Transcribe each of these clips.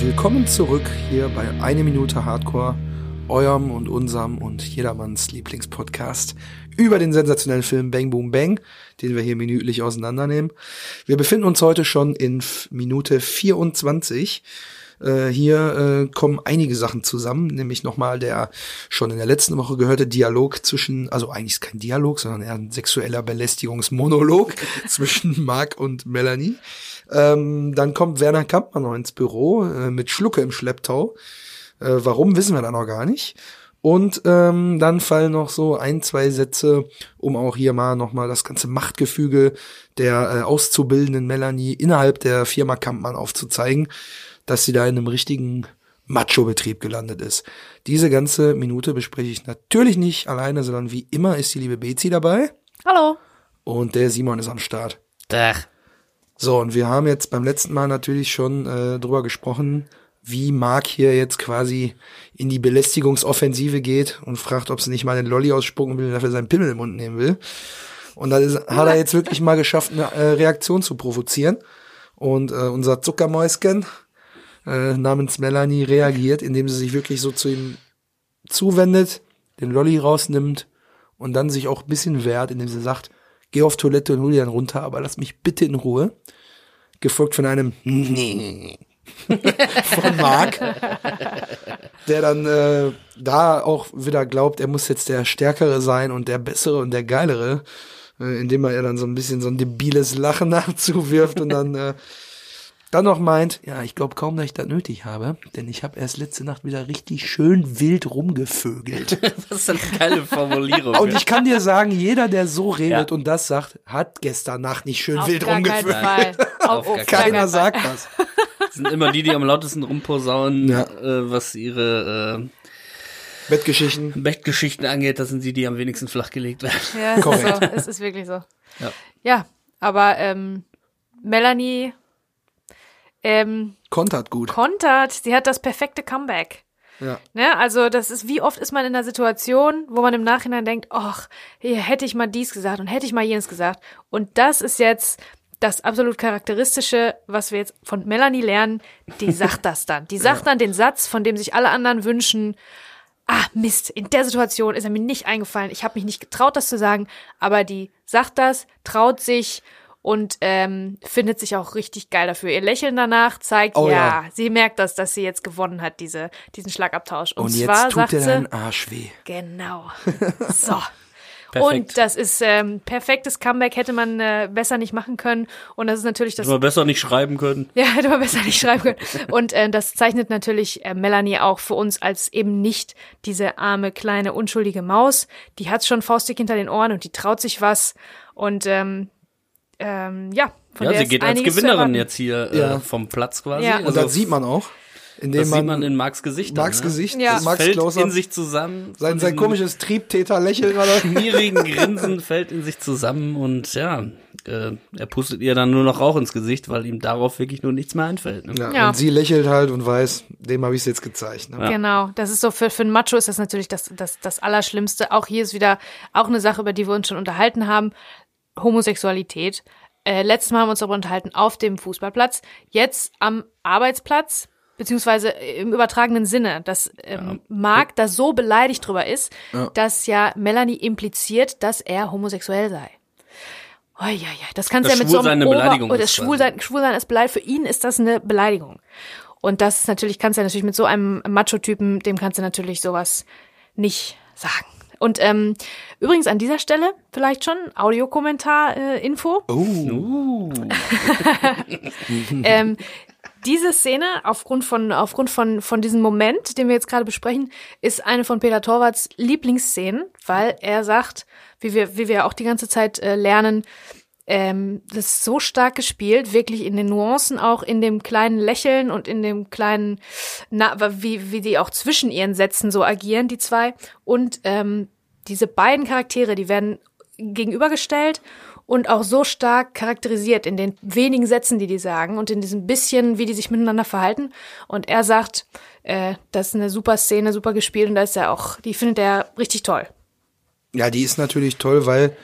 Willkommen zurück hier bei Eine Minute Hardcore, eurem und unserem und jedermanns Lieblingspodcast über den sensationellen Film Bang Boom Bang, den wir hier minütlich auseinandernehmen. Wir befinden uns heute schon in Minute 24. Äh, hier äh, kommen einige Sachen zusammen, nämlich nochmal der schon in der letzten Woche gehörte Dialog zwischen, also eigentlich ist kein Dialog, sondern eher ein sexueller Belästigungsmonolog zwischen Mark und Melanie. Ähm, dann kommt Werner Kampmann noch ins Büro äh, mit Schlucke im Schlepptau. Äh, warum, wissen wir da noch gar nicht. Und ähm, dann fallen noch so ein, zwei Sätze, um auch hier mal nochmal das ganze Machtgefüge der äh, auszubildenden Melanie innerhalb der Firma Kampmann aufzuzeigen, dass sie da in einem richtigen Macho-Betrieb gelandet ist. Diese ganze Minute bespreche ich natürlich nicht alleine, sondern wie immer ist die liebe Bezi dabei. Hallo. Und der Simon ist am Start. Dach. So, und wir haben jetzt beim letzten Mal natürlich schon äh, drüber gesprochen, wie Mark hier jetzt quasi in die Belästigungsoffensive geht und fragt, ob sie nicht mal den Lolli ausspucken will und dafür seinen Pimmel im Mund nehmen will. Und ist, hat er jetzt wirklich mal geschafft, eine äh, Reaktion zu provozieren. Und äh, unser Zuckermäuschen äh, namens Melanie reagiert, indem sie sich wirklich so zu ihm zuwendet, den Lolli rausnimmt und dann sich auch ein bisschen wehrt, indem sie sagt, geh auf Toilette und hol dir dann runter, aber lass mich bitte in Ruhe. Gefolgt von einem Nee von Mark, der dann äh, da auch wieder glaubt, er muss jetzt der Stärkere sein und der Bessere und der Geilere, äh, indem er ihr dann so ein bisschen so ein debiles Lachen nachzuwirft und dann äh, dann noch meint, ja, ich glaube kaum, dass ich das nötig habe, denn ich habe erst letzte Nacht wieder richtig schön wild rumgevögelt. Das ist eine geile Formulierung. Und ich kann dir sagen, jeder, der so redet Ja. und das sagt, hat gestern Nacht nicht schön Auf wild gar rumgevögelt. Fall. Auf, Auf auf gar gar Keiner Fall. sagt das. Das sind immer die, die am lautesten rumposaunen, Ja. äh, was ihre äh, Bettgeschichten. Bettgeschichten angeht. Das sind die, die am wenigsten flachgelegt werden. Ja, es ist Korrekt. so. Es ist wirklich so. Ja. Ja, aber ähm, Melanie ähm, Kontert gut. kontert, sie hat das perfekte Comeback. Ja. Ne? Also das ist, wie oft ist man in einer Situation, wo man im Nachhinein denkt, ach, hier hätte ich mal dies gesagt und hätte ich mal jenes gesagt. Und das ist jetzt das absolut charakteristische, was wir jetzt von Melanie lernen. Die sagt das dann. Die sagt dann den Satz, von dem sich alle anderen wünschen. Ah, Mist, in der Situation ist er mir nicht eingefallen. Ich habe mich nicht getraut, das zu sagen. Aber die sagt das, traut sich und ähm, findet sich auch richtig geil dafür. Ihr Lächeln danach zeigt, Oh ja, ja. sie merkt das, dass sie jetzt gewonnen hat, diese, diesen Schlagabtausch. Und, Und zwar jetzt tut sagt dir sie, dein Arsch weh. genau. So. Perfekt. Und das ist ähm, perfektes Comeback, hätte man äh, besser nicht machen können. Und das ist natürlich das Hätte man besser nicht schreiben können. ja, hätte man besser nicht schreiben können. Und äh, das zeichnet natürlich äh, Melanie auch für uns als eben nicht diese arme, kleine, unschuldige Maus. Die hat schon faustdick hinter den Ohren und die traut sich was. Und ähm, ähm, ja, von ja, der sie geht als Gewinnerin jetzt hier Ja. äh, vom Platz quasi. Ja. Und Also, das sieht man auch, indem das man sieht man in Marks Gesicht. Marks ne? Gesicht, Ja. das Max fällt Closer, in sich zusammen. sein, sein komisches Triebtäter-Lächeln gerade. schmierigen Grinsen fällt in sich zusammen und ja, äh, er pustet ihr dann nur noch Rauch ins Gesicht, weil ihm darauf wirklich nur nichts mehr einfällt. Ne? Ja, Ja. Und sie lächelt halt und weiß, dem habe ich es jetzt gezeigt. Ne? Ja. Genau, das ist so für, für einen Macho ist das natürlich das, das, das Allerschlimmste. Auch hier ist wieder auch eine Sache, über die wir uns schon unterhalten haben. Homosexualität. Äh, letztes Mal haben wir uns darüber unterhalten auf dem Fußballplatz. Jetzt am Arbeitsplatz, beziehungsweise im übertragenen Sinne, dass ähm, Marc da so beleidigt drüber ist, dass ja Melanie impliziert, dass er homosexuell sei. Oh, ja, ja, das kannst du ja mit so einem eine Ober Beleidigung oder ist. Schwulsein, Schwulsein ist Beleidigung. Für ihn ist das eine Beleidigung. Und das natürlich, kannst du ja natürlich mit so einem Macho-Typen, dem kannst du natürlich sowas nicht sagen. Und ähm, übrigens an dieser Stelle vielleicht schon Audiokommentar-Info. Oh, ähm, diese Szene, aufgrund von, aufgrund von, von diesem Moment, den wir jetzt gerade besprechen, ist eine von Peter Torwarts Lieblingsszenen, weil er sagt, wie wir, wie wir auch die ganze Zeit äh, lernen, ähm, das ist so stark gespielt, wirklich in den Nuancen, auch in dem kleinen Lächeln und in dem kleinen, na, wie, wie die auch zwischen ihren Sätzen so agieren, die zwei. Und ähm, diese beiden Charaktere, die werden gegenübergestellt und auch so stark charakterisiert in den wenigen Sätzen, die die sagen und in diesem bisschen, wie die sich miteinander verhalten. Und er sagt, äh, das ist eine super Szene, super gespielt und da ist er auch, die findet er richtig toll. Ja, die ist natürlich toll, weil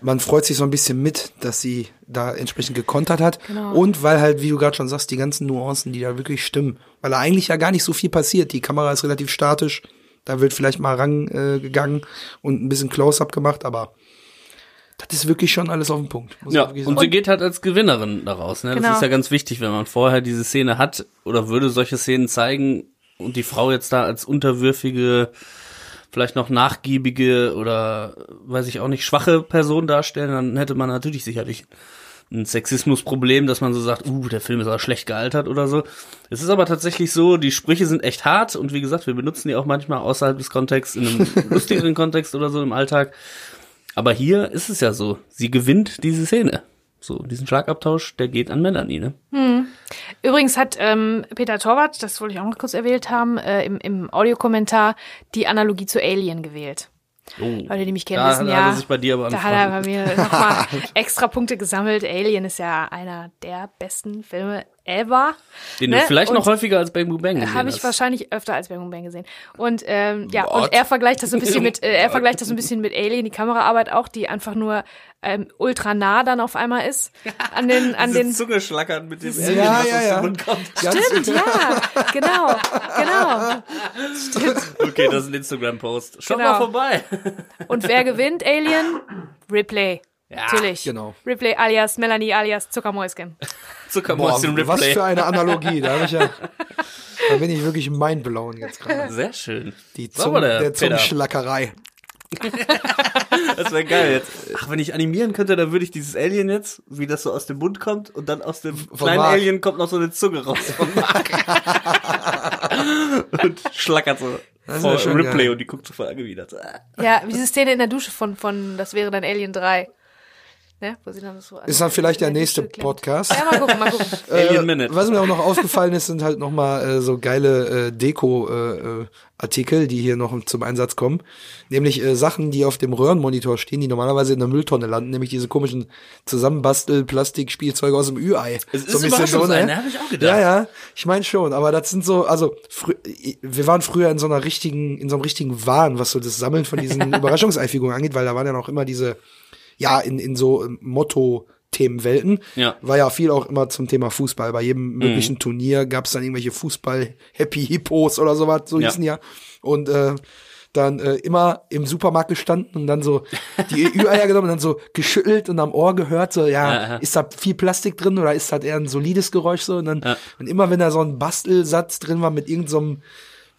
man freut sich so ein bisschen mit, dass sie da entsprechend gekontert hat. Genau. Und weil halt, wie du gerade schon sagst, die ganzen Nuancen, die da wirklich stimmen. Weil da eigentlich ja gar nicht so viel passiert. Die Kamera ist relativ statisch. Da wird vielleicht mal rangegangen äh, gegangen und ein bisschen Close-up gemacht, aber das ist wirklich schon alles auf den Punkt. Muss Ja, und sie geht halt als Gewinnerin daraus. Ne? Genau. Das ist ja ganz wichtig, wenn man vorher diese Szene hat oder würde solche Szenen zeigen und die Frau jetzt da als unterwürfige, vielleicht noch nachgiebige oder weiß ich auch nicht, schwache Person darstellen, dann hätte man natürlich sicherlich ein Sexismusproblem, dass man so sagt, uh, der Film ist aber schlecht gealtert oder so. Es ist aber tatsächlich so, die Sprüche sind echt hart und wie gesagt, wir benutzen die auch manchmal außerhalb des Kontexts, in einem lustigeren Kontext oder so im Alltag. Aber hier ist es ja so, sie gewinnt diese Szene. So, diesen Schlagabtausch, der geht an Melanie, ne? Übrigens hat ähm, Peter Torwart, das wollte ich auch noch kurz erwähnt haben, äh, im, im Audiokommentar die Analogie zu Alien gewählt. Oh. Leute, die mich kennen, Da wissen hat ja. er sich bei dir aber Da hat er bei mir nochmal extra Punkte gesammelt. Alien ist ja einer der besten Filme ever. Den ne? vielleicht noch Und häufiger als Bang Boom Bang gesehen Habe ich hast. wahrscheinlich öfter als Bang Boom Bang gesehen. Und ähm, ja, What? und er vergleicht das so ein bisschen mit, äh, er vergleicht das so ein bisschen mit Alien, die Kameraarbeit auch, die einfach nur ähm, ultra nah dann auf einmal ist an den, an den. Zunge schlackern mit dem Ja, ja, ja. Ganz- Stimmt, ja, genau, genau. Okay, das ist ein Instagram-Post. Schau Genau. mal vorbei. Und wer gewinnt Alien? Ripley. Ja, Natürlich. genau. Ripley alias Melanie alias Zuckermäuschen. Zuckermäuschen was Replay. für eine Analogie. Da, hab ich ja, da bin ich wirklich mindblown jetzt gerade. Sehr schön. Die Sag Zung, mal, der. Zungenschlackerei. Das wäre geil jetzt. Ach, wenn ich animieren könnte, dann würde ich dieses Alien jetzt, wie das so aus dem Mund kommt und dann aus dem kleinen Mark. Alien kommt noch so eine Zunge raus vom Mark. und schlackert so Das vor Ripley geil. und die guckt so voll angewidert. Ja, diese Szene in der Dusche von, von das wäre dann Alien 3. Ne? Wo sie dann so Ist dann vielleicht der nächste. Podcast. Ja, mal gucken, mal gucken. Alien Äh, Minute. Was mir auch noch aufgefallen ist, sind halt nochmal äh, so geile äh, Deko-Artikel, äh, Artikel, die hier noch zum Einsatz kommen. Nämlich äh, Sachen, die auf dem Röhrenmonitor stehen, die normalerweise in der Mülltonne landen, nämlich diese komischen Zusammenbastel-Plastikspielzeuge aus dem Ü-Ei. Es ist so ein bisschen so, ne? ne? Hab ich auch gedacht. Ja, ja, ich meine schon, aber das sind so, also wir waren früher in so einer richtigen, in so einem richtigen Wahn, was so das Sammeln von diesen Überraschungseifiguren angeht, weil da waren ja noch immer diese, ja, in, in so ähm, Motto-Themenwelten. Ja. War ja viel auch immer zum Thema Fußball. Bei jedem möglichen Turnier gab es dann irgendwelche Fußball-Happy-Hippos oder sowas, so Ja. hießen ja. Und äh, dann äh, immer im Supermarkt gestanden und dann so die Ü-Eier genommen und dann so geschüttelt und am Ohr gehört, so, ja, Ja, ist da viel Plastik drin oder ist das eher ein solides Geräusch so? Und dann, und immer wenn da so ein Bastelsatz drin war mit irgendeinem so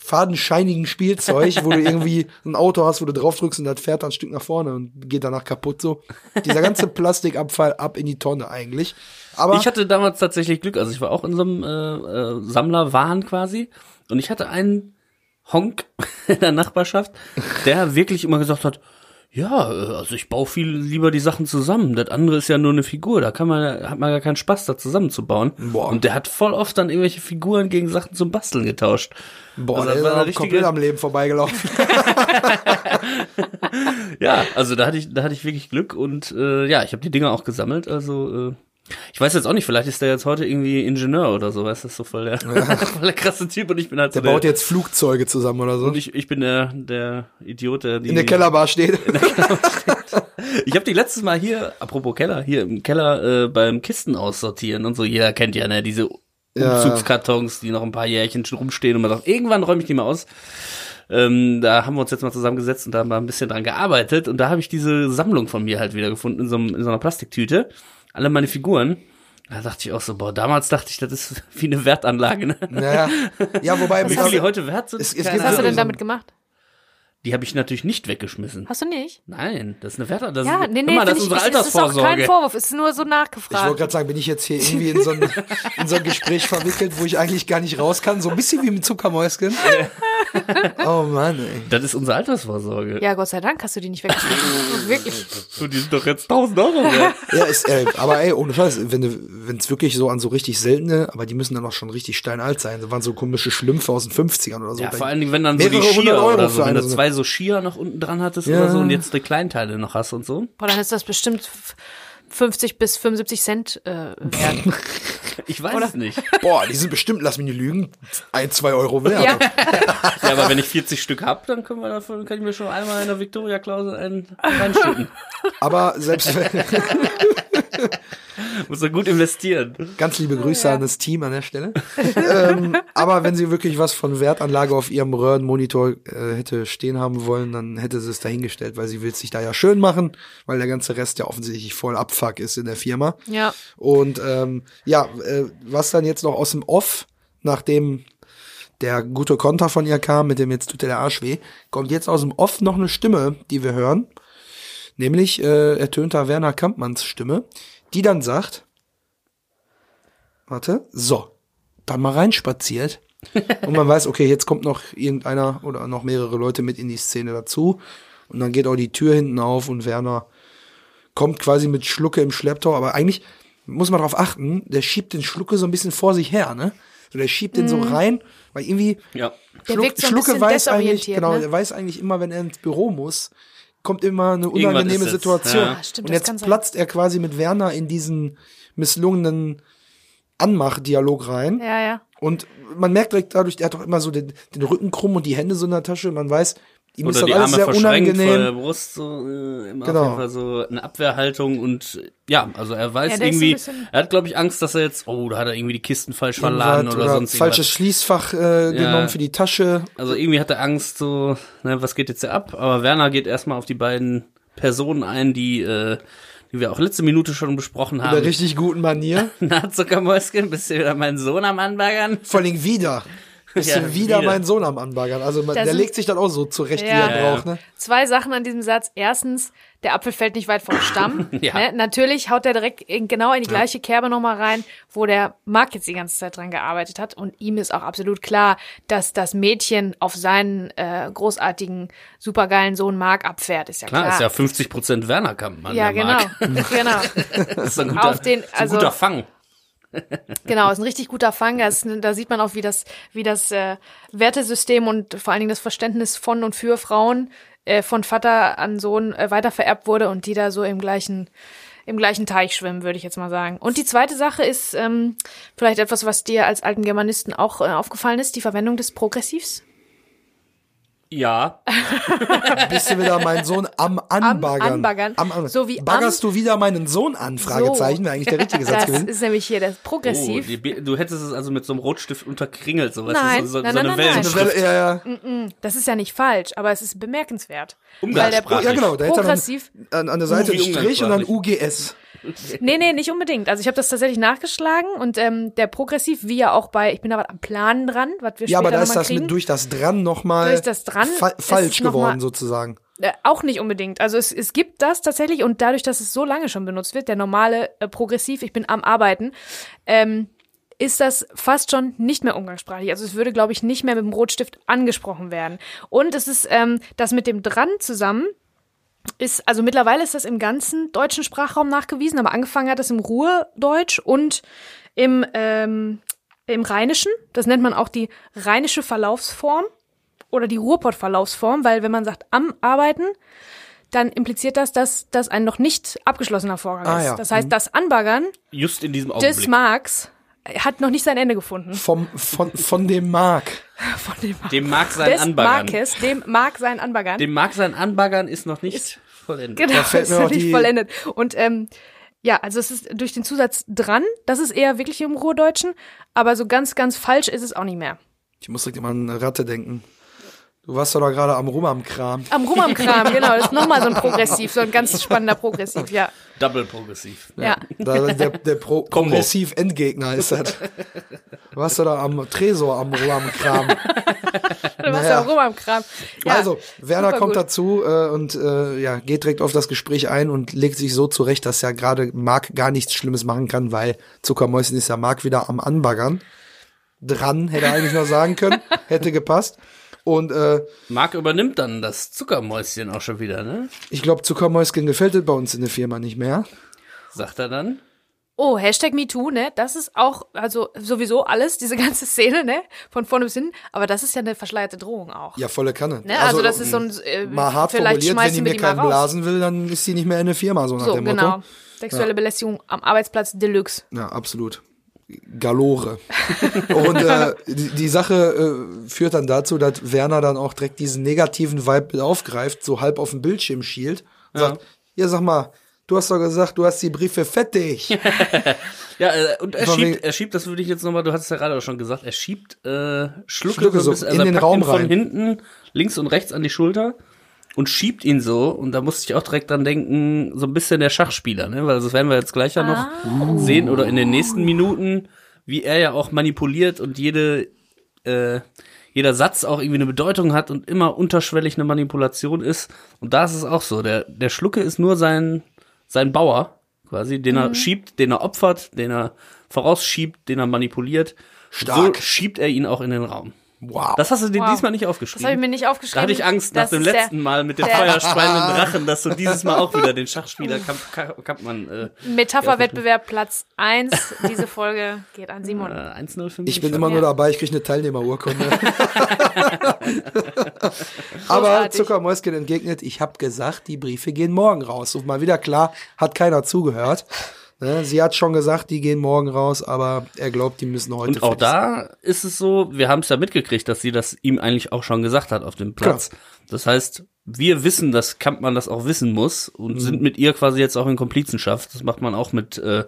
fadenscheinigen Spielzeug, wo du irgendwie ein Auto hast, wo du drauf drückst und das fährt dann ein Stück nach vorne und geht danach kaputt so. Dieser ganze Plastikabfall ab in die Tonne eigentlich. Aber Ich hatte damals tatsächlich Glück, also ich war auch in so einem äh, äh, Sammlerwahn quasi und ich hatte einen Honk in der Nachbarschaft, der wirklich immer gesagt hat, ja, äh, also ich baue viel lieber die Sachen zusammen. Das andere ist ja nur eine Figur, da kann man, hat man gar keinen Spaß, da zusammenzubauen. Boah. Und der hat voll oft dann irgendwelche Figuren gegen Sachen zum Basteln getauscht. boah, also das der war richtige- komplett am Leben vorbeigelaufen. Ja, also da hatte ich, da hatte ich wirklich Glück und äh, ja, ich habe die Dinger auch gesammelt. Also äh, ich weiß jetzt auch nicht, vielleicht ist der jetzt heute irgendwie Ingenieur oder so, weißt du, so voll der, voll der krasse Typ und ich bin halt Der so baut jetzt Flugzeuge zusammen oder so. und ich, ich bin der, der Idiot, der die, In der Kellerbar steht. Ich habe die letztes Mal hier, apropos Keller, hier im Keller äh, beim Kisten aussortieren und so. Jeder kennt ja, ne, diese Ja. Umzugskartons, die noch ein paar Jährchen schon rumstehen und man sagt, irgendwann räume ich die mal aus. Ähm, da haben wir uns jetzt mal zusammengesetzt und da haben wir ein bisschen dran gearbeitet und da habe ich diese Sammlung von mir halt wieder gefunden in so, in so einer Plastiktüte. Alle meine Figuren. Da dachte ich auch so, boah, damals dachte ich, das ist wie eine Wertanlage, ne? Naja. Ja, wobei Wie viel die heute wert sind? Es- es keine gibt Was hast du Ahnung. denn damit gemacht? Die habe ich natürlich nicht weggeschmissen. Hast du nicht? Nein, das ist eine Wert. Das Ja, ist, nee, nee, mal, das ist ich, unsere es ist auch kein Altersvorsorge. Vorwurf, es ist nur so Ich wollte nachgefragt. gerade sagen, bin ich jetzt hier irgendwie in so, ein, in so ein Gespräch verwickelt, wo ich eigentlich gar nicht raus kann. So ein bisschen wie mit Zuckermäuschen. oh Mann, ey. Das ist unsere Altersvorsorge. Ja, Gott sei Dank hast du die nicht weggeschmissen. Wirklich. Und die sind doch jetzt 1000 Euro wert. Ja, ist, äh, aber ey, ohne Scheiß, wenn du, wenn es wirklich so an so richtig seltene, aber die müssen dann auch schon richtig steinalt sein. Das waren so komische Schlümpfe aus den 50ern oder so. Ja, vor allen Dingen, wenn dann so die Mehrere hundert Skier Euro oder für so, wenn eine du so eine- zwei so Skier noch unten dran hattest Ja. oder so und jetzt die Kleinteile noch hast und so. Boah, dann ist das bestimmt f- 50 bis 75 Cent äh, wert. Ich weiß es nicht. Boah, die sind bestimmt, lass mich nicht lügen, ein, zwei Euro wert. ja, Ja, aber wenn ich 40 Stück hab, dann können wir davon, kann ich mir schon einmal in der Victoria-Klausel einen reinschütten. Aber selbst wenn, Muss er gut investieren. ganz liebe Grüße an das Team an der Stelle. ähm, aber wenn sie wirklich was von Wertanlage auf ihrem Röhrenmonitor äh, hätte stehen haben wollen, dann hätte sie es dahingestellt, weil sie will es sich da ja schön machen, weil der ganze Rest ja offensichtlich voll Abfuck ist in der Firma. ja. Und ähm, ja, äh, was dann jetzt noch aus dem Off, nachdem der gute Konter von ihr kam, mit dem jetzt tut der Arsch weh, kommt jetzt aus dem Off noch eine Stimme, die wir hören. Nämlich äh, ertönt da Werner Kampmanns Stimme, die dann sagt, warte, so, dann mal reinspaziert. Und man weiß, okay, jetzt kommt noch irgendeiner oder noch mehrere Leute mit in die Szene dazu. Und dann geht auch die Tür hinten auf und Werner kommt quasi mit Schlucke im Schlepptau, aber eigentlich muss man darauf achten, der schiebt den Schlucke so ein bisschen vor sich her, ne? So, der schiebt den so rein, weil irgendwie Ja. Der Schluck, so Schlucke weiß eigentlich, genau, ne? er weiß eigentlich immer, wenn er ins Büro muss, kommt immer eine unangenehme Situation. ja. Ah, stimmt, Und jetzt sein. platzt er quasi mit Werner in diesen misslungenen Anmachdialog rein. Ja, ja. Und man merkt direkt dadurch, der hat doch immer so den, den Rücken krumm und die Hände so in der Tasche. Man weiß, ihm ist Oder das die alles Arme sehr verschränkt vor der unangenehm. Brust, so, äh, immer Genau. auf jeden Fall so eine Abwehrhaltung und ja, also er weiß Ja, ist irgendwie, er hat glaube ich Angst, dass er jetzt, oh, da hat er irgendwie die Kisten falsch verladen Irgendwas oder, sonst falsches irgendwas. Schließfach äh, genommen für die Tasche. Also irgendwie hat er Angst, so, ne, was geht jetzt hier ab? Aber Werner geht erstmal auf die beiden Personen ein, die, äh, die wir auch letzte Minute schon besprochen In der haben. richtig guten Manier. Na, Zuckermäuschen, bist du wieder meinen Sohn am Anbaggern? Vor allem wieder. Bist Ja, du wieder, wieder. mein Sohn am Anbaggern. Also man, der legt sich dann auch so zurecht, wie Ja. er Ja, braucht. Ne? Zwei Sachen an diesem Satz. Erstens, der Apfel fällt nicht weit vom Stamm. Ja. ne? Natürlich haut er direkt in, genau in die gleiche Kerbe nochmal rein, wo der Marc jetzt die ganze Zeit dran gearbeitet hat. Und ihm ist auch absolut klar, dass das Mädchen auf seinen äh, großartigen, supergeilen Sohn Marc abfährt. Ist ja Klar, klar. ist ja 50 Prozent Werner Kampmann. ja, genau. Genau. Das ist ein guter, Auf den- ist ein also- guter Fang. Genau, ist ein richtig guter Fang. Das, da sieht man auch, wie das, wie das äh, Wertesystem und vor allen Dingen das Verständnis von und für Frauen äh, von Vater an Sohn äh, weitervererbt wurde und die da so im gleichen im gleichen Teich schwimmen, würde ich jetzt mal sagen. Und die zweite Sache ist ähm, vielleicht etwas, was dir als alten Germanisten auch äh, aufgefallen ist, die Verwendung des Progressivs. Ja. Bist du wieder mein Sohn am Anbaggern? Anbaggern. Am Anbaggern. So wie Baggerst am- du wieder meinen Sohn an? Fragezeichen, wäre eigentlich der richtige Satz Das gewesen. ist nämlich hier das Oh, Progressiv. die, Bi- du hättest es also mit so einem Rotstift unterkringelt, so, weißt Nein, so, so, nein, so eine nein. Welle, ja, ja. das ist ja nicht falsch, aber es ist bemerkenswert. Weil der Umgangssprachlich. ja, genau. Da Progressiv an, an der Seite einen Strich und dann. UGS. Nee, nee, nicht unbedingt. Also ich habe das tatsächlich nachgeschlagen und ähm, der Progressiv, wie ja auch bei, ich bin da was am Planen dran, was wir Ja, später aber da ist das kriegen. mit durch das dran nochmal Durch das dran fa ist falsch geworden mal- sozusagen. Äh, auch nicht unbedingt. Also es, es gibt das tatsächlich und dadurch, dass es so lange schon benutzt wird, der normale äh, Progressiv, ich bin am Arbeiten, ähm, ist das fast schon nicht mehr umgangssprachlich. Also es würde, glaube ich, nicht mehr mit dem Rotstift angesprochen werden. Und es ist ähm, das mit dem dran zusammen ist, also mittlerweile ist das im ganzen deutschen Sprachraum nachgewiesen, aber angefangen hat es im Ruhrdeutsch und im, ähm, im Rheinischen. Das nennt man auch die rheinische Verlaufsform oder die Ruhrpott-Verlaufsform, weil wenn man sagt am Arbeiten, dann impliziert das, dass das ein noch nicht abgeschlossener Vorgang Ah, ist. ja. Das heißt, das Anbaggern Just in diesem des Augenblick. Marks hat noch nicht sein Ende gefunden. Vom, von, von dem Mark. Von dem Mark. Dem mag sein des Anbaggern. Markes, dem Mark sein Anbaggern. Dem mag sein Anbaggern ist noch nicht vollendet. Genau, fällt ist mir noch nicht vollendet. Und ähm, ja, also es ist durch den Zusatz dran, das ist eher wirklich im Ruhrdeutschen, aber so ganz, ganz falsch ist es auch nicht mehr. Ich muss direkt immer an eine Ratte denken. Du warst doch da gerade am Rum am Kram. Am Rum am Kram, genau, das ist nochmal so ein Progressiv, so ein ganz spannender Progressiv, ja. Double progressiv. Ja, Da, der der Pro Kombo. Progressiv-Endgegner ist das. Du warst doch da am Tresor am Rum am Kram. du warst Naja. ja am Rum am Kram. Ja, also, Werner kommt gut. dazu äh, und äh, ja, geht direkt auf das Gespräch ein und legt sich so zurecht, dass ja gerade Marc gar nichts Schlimmes machen kann, weil Zuckermäuschen ist ja Marc wieder am Anbaggern. Dran, hätte er eigentlich noch sagen können. Hätte gepasst. Und äh, Marc übernimmt dann das Zuckermäuschen auch schon wieder, ne? ich glaube, Zuckermäuschen gefällt es bei uns in der Firma nicht mehr. Sagt er dann. Oh, Hashtag MeToo, ne? Das ist auch, also sowieso alles, diese ganze Szene, ne? Von vorne bis hinten. Aber das ist ja eine verschleierte Drohung auch. Ja, volle Kanne. Ne? Also, das ist so ein, äh, mal hart vielleicht formuliert, wenn die mir keinen blasen will, dann ist sie nicht mehr in der Firma, so nach So, dem genau. Motto. Sexuelle Belästigung am Arbeitsplatz Deluxe. Ja, absolut. Galore. Und äh, die, die Sache äh, führt dann dazu, dass Werner dann auch direkt diesen negativen Vibe aufgreift, so halb auf dem Bildschirm schielt und sagt, ja, sag mal, du hast doch gesagt, du hast die Briefe fettig. Ja, äh, und er schiebt, er schiebt, das würde ich jetzt nochmal, du hast es ja gerade auch schon gesagt, er schiebt äh, Schlucke, Schlucke so, bisschen, in also den er packt Raum ihn von rein. hinten links und rechts an die Schulter und schiebt ihn so und da musste ich auch direkt dran denken, so ein bisschen der Schachspieler, ne, weil das werden wir jetzt gleich ja noch Ah. sehen oder in den nächsten Minuten, wie er ja auch manipuliert und jede äh, jeder Satz auch irgendwie eine Bedeutung hat und immer unterschwellig eine Manipulation ist. Und da ist es auch so. Der, der Schlucke ist nur sein, sein Bauer, quasi, den Mhm. er schiebt, den er opfert, den er vorausschiebt, den er manipuliert. Stark. So schiebt er ihn auch in den Raum. Wow. Das hast du dir Wow. diesmal nicht Das aufgeschrieben. habe ich mir nicht aufgeschrieben. da hatte ich Angst nach Das dem der- letzten Mal mit dem feuerspeienden Drachen, dass du dieses Mal auch wieder den Schachspieler Kamp, Kamp, Kampmann äh, Metapherwettbewerb Platz 1. Diese Folge geht an Simon. äh, 1-0 für mich. Ich bin immer nur dabei, ich kriege eine Teilnehmerurkunde. Aber. Zuckermäuschen entgegnet, ich habe gesagt, die Briefe gehen morgen raus. Und mal wieder klar, hat keiner zugehört. Ne, sie hat schon gesagt, die gehen morgen raus, aber er glaubt, die müssen heute Und auch sein. da ist es so, wir haben es ja mitgekriegt, dass sie das ihm eigentlich auch schon gesagt hat auf dem Platz. Das heißt, wir wissen, dass Kampmann das auch wissen muss und Mhm. sind mit ihr quasi jetzt auch in Komplizenschaft. Das macht man auch mit, äh,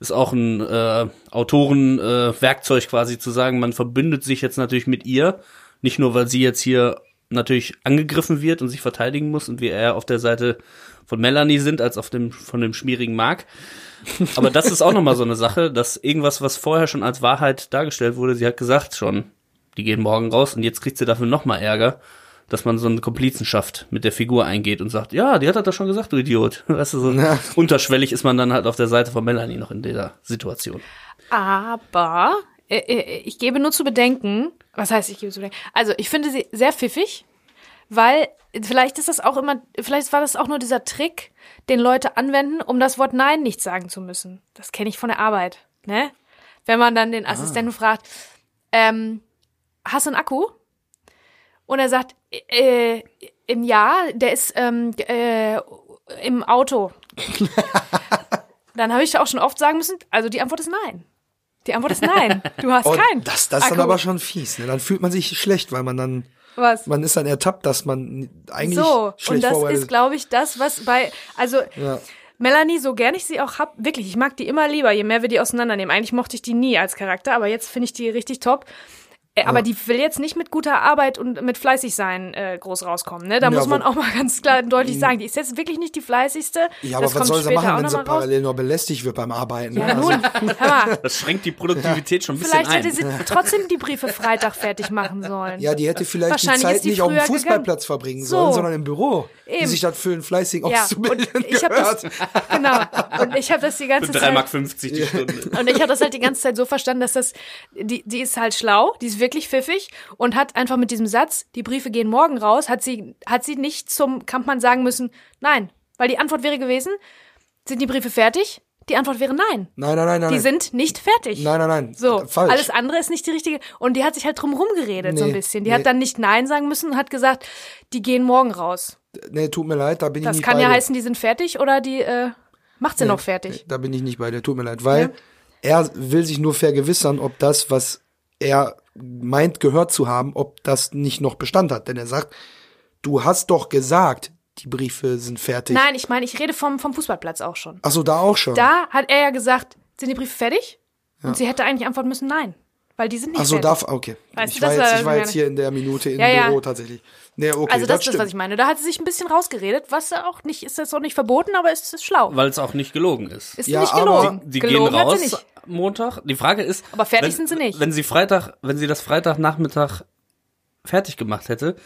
ist auch ein äh, Autorenwerkzeug äh, quasi zu sagen, man verbündet sich jetzt natürlich mit ihr, nicht nur, weil sie jetzt hier natürlich angegriffen wird und sich verteidigen muss und wir eher auf der Seite von Melanie sind als auf dem von dem schmierigen Mark. Aber das ist auch nochmal so eine Sache, dass irgendwas, was vorher schon als Wahrheit dargestellt wurde, sie hat gesagt schon, die gehen morgen raus und jetzt kriegt sie dafür nochmal Ärger, dass man so eine Komplizenschaft mit der Figur eingeht und sagt, ja, die hat das doch schon gesagt, du Idiot. Weißt du, so Ja. unterschwellig ist man dann halt auf der Seite von Melanie noch in dieser Situation. Aber äh, äh, ich gebe nur zu bedenken, was heißt ich gebe zu bedenken? Also ich finde sie sehr pfiffig, weil vielleicht ist das auch immer, vielleicht war das auch nur dieser Trick, den Leute anwenden, um das Wort Nein nicht sagen zu müssen. Das kenne ich von der Arbeit, ne? Wenn man dann den Assistenten fragt, ähm, hast du einen Akku? Und er sagt, äh, im Ja, der ist ähm, äh, im Auto. dann habe ich auch schon oft sagen müssen, also die Antwort ist nein. Die Antwort ist nein. Du hast Und keinen. das, das ist dann aber schon fies. Ne? Dann fühlt man sich schlecht, weil man dann, Was? man ist dann ertappt, dass man eigentlich So, und schlecht das vorbereitet ist, glaube ich, das, was bei, also Ja. Melanie, so gern ich sie auch hab, wirklich, ich mag die immer lieber, je mehr wir die auseinandernehmen. Eigentlich mochte ich die nie als Charakter, aber jetzt finde ich die richtig top. Äh, Aber die will jetzt nicht mit guter Arbeit und mit fleißig sein äh, groß rauskommen. Ne? Da Ja, muss man auch mal ganz klar und deutlich sagen, die ist jetzt wirklich nicht die fleißigste. Ja, aber das was soll sie machen, wenn sie raus. parallel noch belästigt wird beim Arbeiten? Ja, ne? Also- nun, hör mal, Das schränkt die Produktivität schon ein bisschen vielleicht ein. hätte sie trotzdem die Briefe Freitag fertig machen sollen. Ja, die hätte vielleicht die Zeit die nicht auf dem Fußballplatz verbringen So. sollen, sondern im Büro. Eben. sich das für einen fleißigen Ja, Auszubildenden ich das, gehört. genau, und ich habe das die ganze Für Zeit 3,50 Mark die Stunde. Und ich habe das halt die ganze Zeit so verstanden, dass das, die, die ist halt schlau, die ist wirklich pfiffig und hat einfach mit diesem Satz, die Briefe gehen morgen raus, hat sie, hat sie nicht zum Kampfmann sagen müssen, nein. Weil die Antwort wäre gewesen, sind die Briefe fertig? Die Antwort wäre nein. Nein, nein, nein, nein. Die nein. sind nicht fertig. Nein, nein, nein. So, Falsch. alles andere ist nicht die richtige. Und die hat sich halt drum rumgeredet, so ein Nee, bisschen. Die nee. hat dann nicht Nein sagen müssen und hat gesagt, die gehen morgen raus. Nee, tut mir leid, da bin Das ich nicht kann bei ja dir. heißen, die sind fertig oder die äh, macht sie noch fertig. Da bin ich nicht bei dir, tut mir leid. Weil er will sich nur vergewissern, ob das, was er meint gehört zu haben, ob das nicht noch Bestand hat. Denn er sagt, du hast doch gesagt, die Briefe sind fertig. Nein, ich meine, ich rede vom, vom Fußballplatz auch schon. Ach so, da auch schon. Da hat er ja gesagt, sind die Briefe fertig? Und sie hätte eigentlich antworten müssen, nein. Weil die sind nicht Ach so, fertig. darf, okay. Weißt ich du, war, das jetzt, ich war jetzt hier in der Minute im Ja, ja. Büro tatsächlich. Nee, okay, also das, ist stimmt. das, was ich meine. Da hat sie sich ein bisschen rausgeredet, was auch nicht, ist das auch nicht verboten, aber es ist schlau. Weil es auch nicht gelogen ist. Ist Ja, nicht aber- gelogen. Die gelogen gehen raus sie nicht. Montag. Die Frage ist, Aber fertig wenn, sind sie nicht. Wenn sie Freitag, wenn sie das Freitagnachmittag fertig gemacht hätte,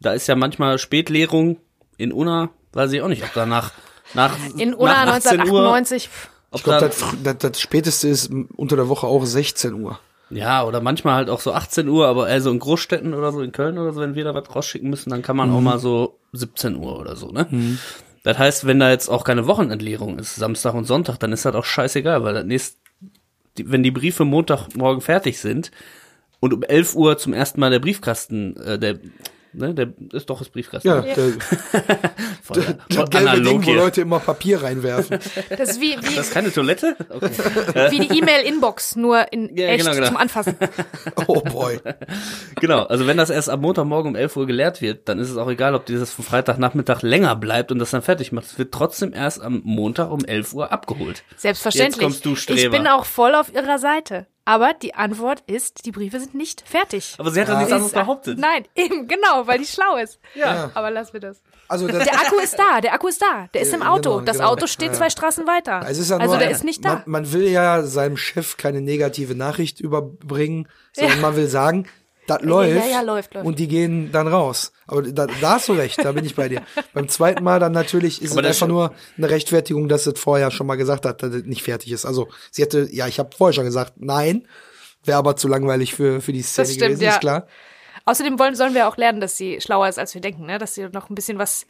da ist ja manchmal Spätlehrung in Unna, weiß ich auch nicht, ob danach nach In Unna nach 18 Uhr, 1998. pff, ob Ich glaube, da, das, das, das späteste ist unter der Woche auch 16 Uhr. Ja oder manchmal halt auch so 18 Uhr, aber eher so in Großstädten oder so in Köln oder so, wenn wir da was rausschicken müssen, dann kann man Mhm. auch mal so 17 Uhr oder so, ne? Das heißt, wenn da jetzt auch keine Wochenentleerung ist, Samstag und Sonntag, dann ist das auch scheißegal, weil das nächst, die, wenn die Briefe Montagmorgen fertig sind und um 11 Uhr zum ersten Mal der Briefkasten, äh, der, ne, der ist doch das Briefkasten. Ja, der, voll, das voll gelbe analog Ding, wo. Leute immer Papier reinwerfen. Das ist wie, Das wie, ist keine Toilette? Okay. wie die E-Mail-Inbox, nur in Ja, echt genau, genau. zum Anfassen. Oh boy. Genau, also wenn das erst am Montagmorgen um 11 Uhr geleert wird, dann ist es auch egal, ob dieses von Freitagnachmittag länger bleibt und das dann fertig macht. Es wird trotzdem erst am Montag um 11 Uhr abgeholt. Selbstverständlich. Jetzt kommst du, ich Streber. bin auch voll auf ihrer Seite. Aber die Antwort ist, die Briefe sind nicht fertig. Aber sie hat doch nichts Ist- anderes behauptet. Nein, eben, genau, weil die schlau ist. Ja. Aber lass mir das. Also das, Der Akku ist da, der Akku ist da. Der ist Ja, im Auto. genau, das genau. Auto steht Ja, ja. zwei Straßen weiter. es ist ja also der ist nicht da. Man, man will ja seinem Chef keine negative Nachricht überbringen, sondern man will sagen, das läuft, ja, ja, läuft, läuft. und die gehen dann raus. Aber da, da hast du recht, da bin ich bei dir. Beim zweiten Mal dann natürlich ist Aber es einfach nur eine Rechtfertigung, dass es vorher schon mal gesagt hat, dass es nicht fertig ist. Also sie hätte, ja, ich habe vorher schon gesagt, nein, wäre aber zu langweilig für, für die Szene Das stimmt, gewesen, ja. ist klar. Außerdem wollen, sollen wir auch lernen, dass sie schlauer ist, als wir denken, ne? Dass sie noch ein bisschen was,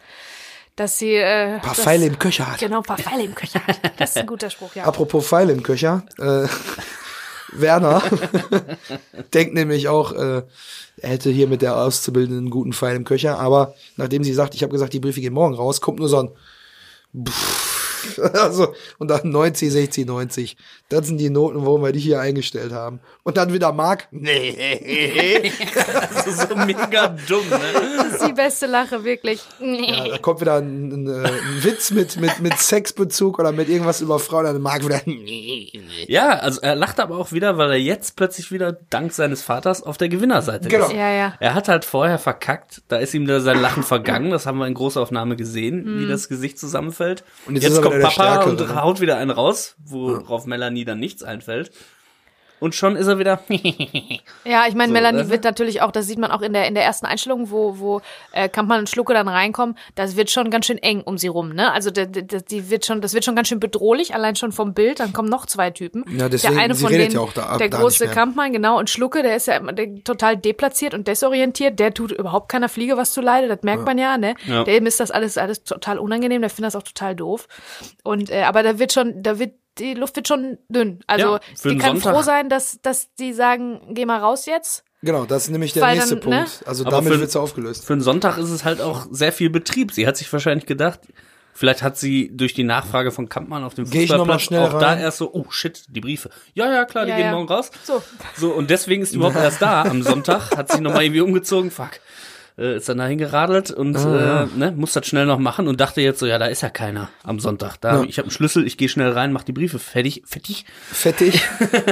dass sie äh, Ein paar das, Pfeile im Köcher hat. Genau, ein paar Pfeile im Köcher hat. Das ist ein guter Spruch, ja. Apropos Pfeile im Köcher, äh, Werner denkt nämlich auch, äh, er hätte hier mit der Auszubildenden einen guten Pfeil im Köcher, aber nachdem sie sagt, ich habe gesagt, die Briefe gehen morgen raus, kommt nur so ein Pff, also, und dann 90, 60, 90. Das sind die Noten, wo wir die hier eingestellt haben. Und dann wieder Mark. Nee. Das ist so mega dumm, ne? Das ist die beste Lache, wirklich. Ja, da kommt wieder ein, ein, äh, ein Witz mit, mit, mit Sexbezug oder mit irgendwas über Frauen, dann Mark wieder. Ja, also er lacht aber auch wieder, weil er jetzt plötzlich wieder dank seines Vaters auf der Gewinnerseite Genau. ist. Ja, ja. Er hat halt vorher verkackt, da ist ihm da sein Lachen vergangen, das haben wir in Großaufnahme gesehen, Mhm. wie das Gesicht zusammenfällt. Und jetzt jetzt er kommt Papa und haut wieder einen raus, worauf Melanie dann nichts einfällt. Und schon ist er wieder. Ja, ich meine, So, Melanie äh? wird natürlich auch, das sieht man auch in der in der ersten Einstellung, wo wo äh, Kampmann und Schlucke dann reinkommen, das wird schon ganz schön eng um sie rum, ne? Also der, der, die wird schon, das wird schon ganz schön bedrohlich, allein schon vom Bild. Dann kommen noch zwei Typen. Ja, deswegen- der eine sie von redet denen, ja auch da- der da große. Kampmann, genau, und Schlucke, der ist ja immer der, total deplatziert und desorientiert. Der tut überhaupt keiner Fliege was zu leide, das merkt man ja, ne? Ja. Dem ist das alles alles total unangenehm. Der findet das auch total doof. Und äh, aber da wird schon, da wird die Luft wird schon dünn. Also Ja, die kann Sonntag. froh sein, dass dass die sagen, geh mal raus jetzt. Genau, das ist nämlich der Weil nächste dann, ne? Punkt. Also Aber damit wird's aufgelöst. Für einen Sonntag ist es halt auch sehr viel Betrieb. Sie hat sich wahrscheinlich gedacht, vielleicht hat sie durch die Nachfrage von Kampmann auf dem Fußballplatz auch da rein? erst so, oh shit, die Briefe. Ja, ja, klar, die Ja, gehen ja. morgen raus. So. So, und deswegen ist die überhaupt erst da am Sonntag, hat sich nochmal irgendwie umgezogen, fuck. Äh, ist dann dahin geradelt und Ah, äh, ne, muss das schnell noch machen und dachte jetzt so, ja, da ist ja keiner am Sonntag. Da, Ja. Ich habe einen Schlüssel, ich gehe schnell rein, mach die Briefe fertig, fertig. Fettig.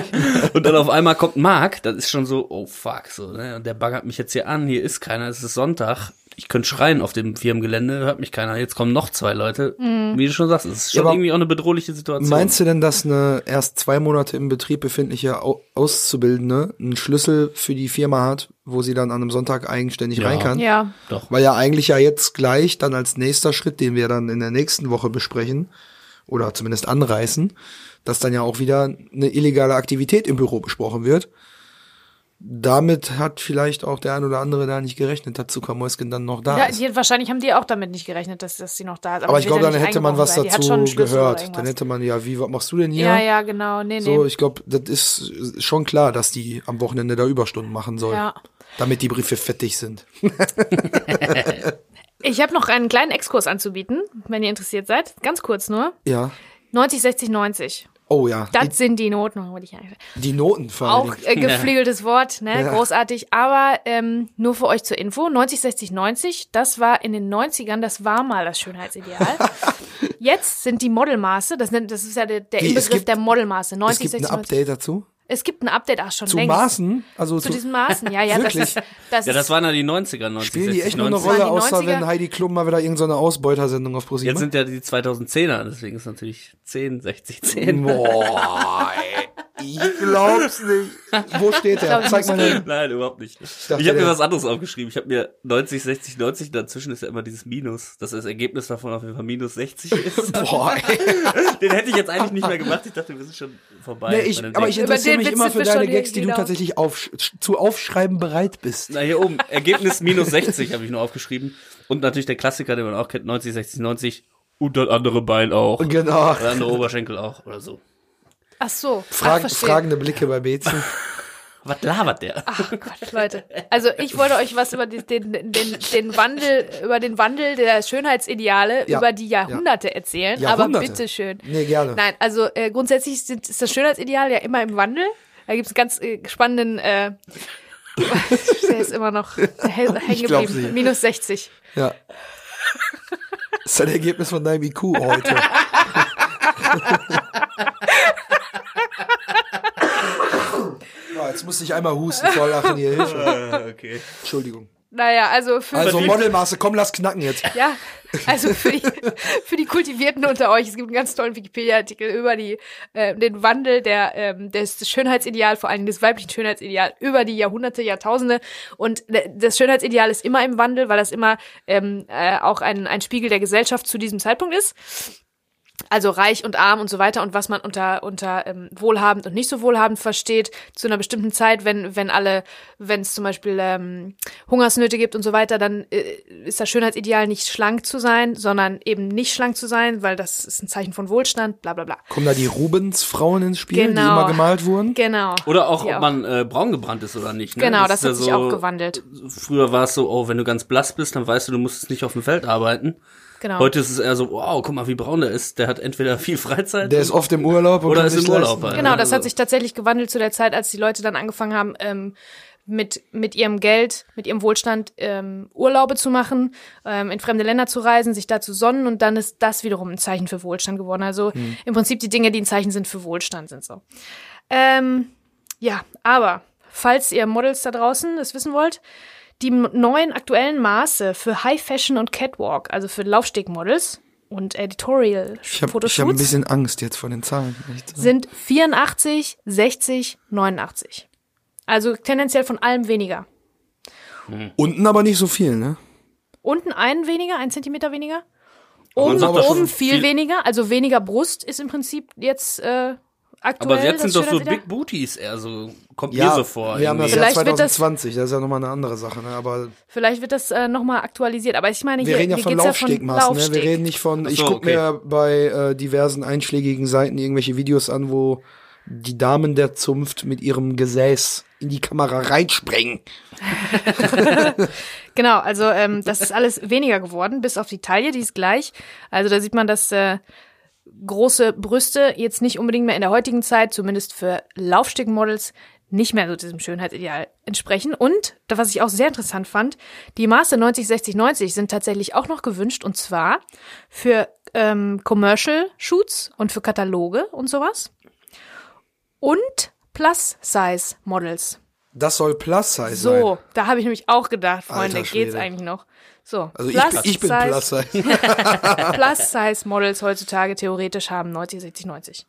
Und dann auf einmal kommt Marc, das ist schon so, oh fuck, so, ne? Und der baggert mich jetzt hier an, hier ist keiner, es ist Sonntag. Ich könnte schreien auf dem Firmengelände, hört mich keiner. Jetzt kommen noch zwei Leute. Wie du schon sagst, es ist schon aber irgendwie auch eine bedrohliche Situation. Meinst du denn, dass eine erst zwei Monate im Betrieb befindliche Au Auszubildende einen Schlüssel für die Firma hat, wo sie dann an einem Sonntag eigenständig Ja. rein kann? Ja. Doch. Weil ja eigentlich ja jetzt gleich dann als nächster Schritt, den wir dann in der nächsten Woche besprechen oder zumindest anreißen, dass dann ja auch wieder eine illegale Aktivität im Büro besprochen wird. Damit hat vielleicht auch der ein oder andere da nicht gerechnet, dass Zuckermäuschen dann noch da Ja, ist. die, wahrscheinlich haben die auch damit nicht gerechnet, dass, dass sie noch da ist. Aber ich die wird glaube, ja dann hätte man was sein. Dazu gehört. Dann hätte man ja, wie, was machst du denn hier? Ja, ja, genau. Nee, nee. So, ich glaube, das ist schon klar, dass die am Wochenende da Überstunden machen soll. Ja. Damit die Briefe fettig sind. Ich habe noch einen kleinen Exkurs anzubieten, wenn ihr interessiert seid. Ganz kurz nur. Ja. 90, 60, 90. Oh ja. Das sind die Noten. ich Die, Noten vor Auch äh, geflügeltes Wort, ne? Ja. Großartig. Aber ähm, nur für euch zur Info, 90, 60, 90, das war in den 90ern, das war mal das Schönheitsideal. Jetzt sind die Modelmaße, das, nennt, das ist ja der, der Wie, Inbegriff gibt- der Modelmaße. 90, Es gibt ein 60, 90. Update dazu. Es gibt ein Update, ach schon Zu längst. Maßen. Also Zu zu, diesen Maßen, ja, ja. Das Wirklich? ist, das Ja, das waren ja die 90er, 90, spielen die 60, echt nur eine 90. Rolle, außer 90er? wenn Heidi Klum mal wieder irgendeine so Ausbeutersendung auf ProSieben Jetzt sind ja die 2010er, deswegen ist natürlich 10, 60, 10. Boah, ey. Ich glaub's nicht. Wo steht der? ich Zeig mal den. Nein, überhaupt nicht. dachte, Ich habe mir was anderes aufgeschrieben. Ich habe mir 90, 60, 90, dazwischen ist ja immer dieses Minus, dass das Ergebnis davon auf jeden Fall minus 60 ist. Boah, ey. Den hätte ich jetzt eigentlich nicht mehr gemacht. Ich dachte, wir sind schon vorbei. Nee, ich, aber ich interessiere mich Witz immer für deine Gags, die du genau. tatsächlich auf, zu aufschreiben bereit bist. Na, hier oben. Ergebnis minus 60 habe ich nur aufgeschrieben. Und natürlich der Klassiker, den man auch kennt, 90, 60, 90. Und das andere Bein auch. Genau. Der andere Oberschenkel auch oder so. Ach so. Frag, Ach, fragende Blicke bei Bezen. Was labert der? Ach Gott, Leute. Also ich wollte euch was über den, den, den Wandel, über den Wandel der Schönheitsideale Ja, über die Jahrhunderte erzählen. Aber Jahrhunderte? bitteschön. Nee, gerne. Nein, also äh, grundsätzlich sind, ist das Schönheitsideal ja immer im Wandel. Da gibt's einen ganz äh, spannenden, äh, der ist immer noch hängen geblieben. Minus 60. Ja. Das ist ein Ergebnis von deinem IQ heute. Ja, jetzt musste ich einmal husten vor Lachen hier. Hilfe. okay. Entschuldigung. Naja, also für Also Modelmaße, komm, lass knacken jetzt. ja, also für die, für die Kultivierten unter euch, es gibt einen ganz tollen Wikipedia-Artikel über die, äh, den Wandel der, ähm, des Schönheitsideal, vor allem des weiblichen Schönheitsideal über die Jahrhunderte, Jahrtausende. Und äh, das Schönheitsideal ist immer im Wandel, weil das immer ähm, äh, auch ein, ein Spiegel der Gesellschaft zu diesem Zeitpunkt ist. Also reich und arm und so weiter und was man unter unter ähm, wohlhabend und nicht so wohlhabend versteht zu einer bestimmten Zeit, wenn wenn alle, wenn es zum Beispiel ähm, Hungersnöte gibt und so weiter, dann äh, ist das Schönheitsideal nicht schlank zu sein, sondern eben nicht schlank zu sein, weil das ist ein Zeichen von Wohlstand, bla bla bla. Kommen da die Rubens-Frauen ins Spiel, die Genau. immer gemalt wurden? Genau. Oder auch, Die ob man äh, braun gebrannt ist oder nicht. Ne? Genau, das, ja hat sich so- auch gewandelt. Früher war es so, oh, wenn du ganz blass bist, dann weißt du, du musst nicht auf dem Feld arbeiten. Genau. Heute ist es eher so, wow, guck mal, wie braun der ist. Der hat entweder viel Freizeit Der ist oft im Urlaub und oder ist im Urlaub. leisten. halt, Genau, ne? das Also- hat sich tatsächlich gewandelt zu der Zeit, als die Leute dann angefangen haben, ähm, mit, mit ihrem Geld, mit ihrem Wohlstand ähm, Urlaube zu machen, ähm, in fremde Länder zu reisen, sich da zu sonnen und dann ist das wiederum ein Zeichen für Wohlstand geworden. Also im Prinzip die Dinge, die ein Zeichen sind für Wohlstand, sind so. Ähm, ja, aber falls ihr Models da draußen das wissen wollt, die neuen aktuellen Maße für High Fashion und Catwalk, also für Laufstegmodels und Editorial Ich habe Fotoshoots, ich hab ein bisschen Angst jetzt vor den Zahlen. sind 84, 60, 89. Also tendenziell von allem weniger. Unten aber nicht so viel, ne? Unten einen weniger, ein Zentimeter weniger. Oben, oben viel, viel- weniger, also weniger Brust ist im Prinzip jetzt äh, aktuell. Aber jetzt sind doch so. Big Booties eher so, kommt mir so vor. wir haben das irgendwie. Jahr Vielleicht wird das- 2020, das, ist ja nochmal eine andere Sache, ne? Aber Vielleicht wird das äh, nochmal aktualisiert. Aber ich meine, wir hier, reden ja hier von Laufstegmaßen, ne? Wir reden nicht von, Ach ich so, guck okay. mir bei äh, diversen einschlägigen Seiten irgendwelche Videos an, wo die Damen der Zunft mit ihrem Gesäß in die Kamera reinsprengen. Genau, also ähm, das ist alles weniger geworden, bis auf die Taille, die ist gleich. Also da sieht man, dass äh, große Brüste jetzt nicht unbedingt mehr in der heutigen Zeit, zumindest für Laufstegmodels, nicht mehr so diesem Schönheitsideal entsprechen. Und, was ich auch sehr interessant fand, die Maße 90, 60, 90 sind tatsächlich auch noch gewünscht und zwar für ähm, Commercial Shoots und für Kataloge und sowas. Und Plus-Size-Models. Das soll Plus Size sein. So, da habe ich nämlich auch gedacht, Freunde, geht's eigentlich noch? So, Also ich, bin- ich bin Plus Size. Plus-Size-Models heutzutage theoretisch haben 90, 60, 90.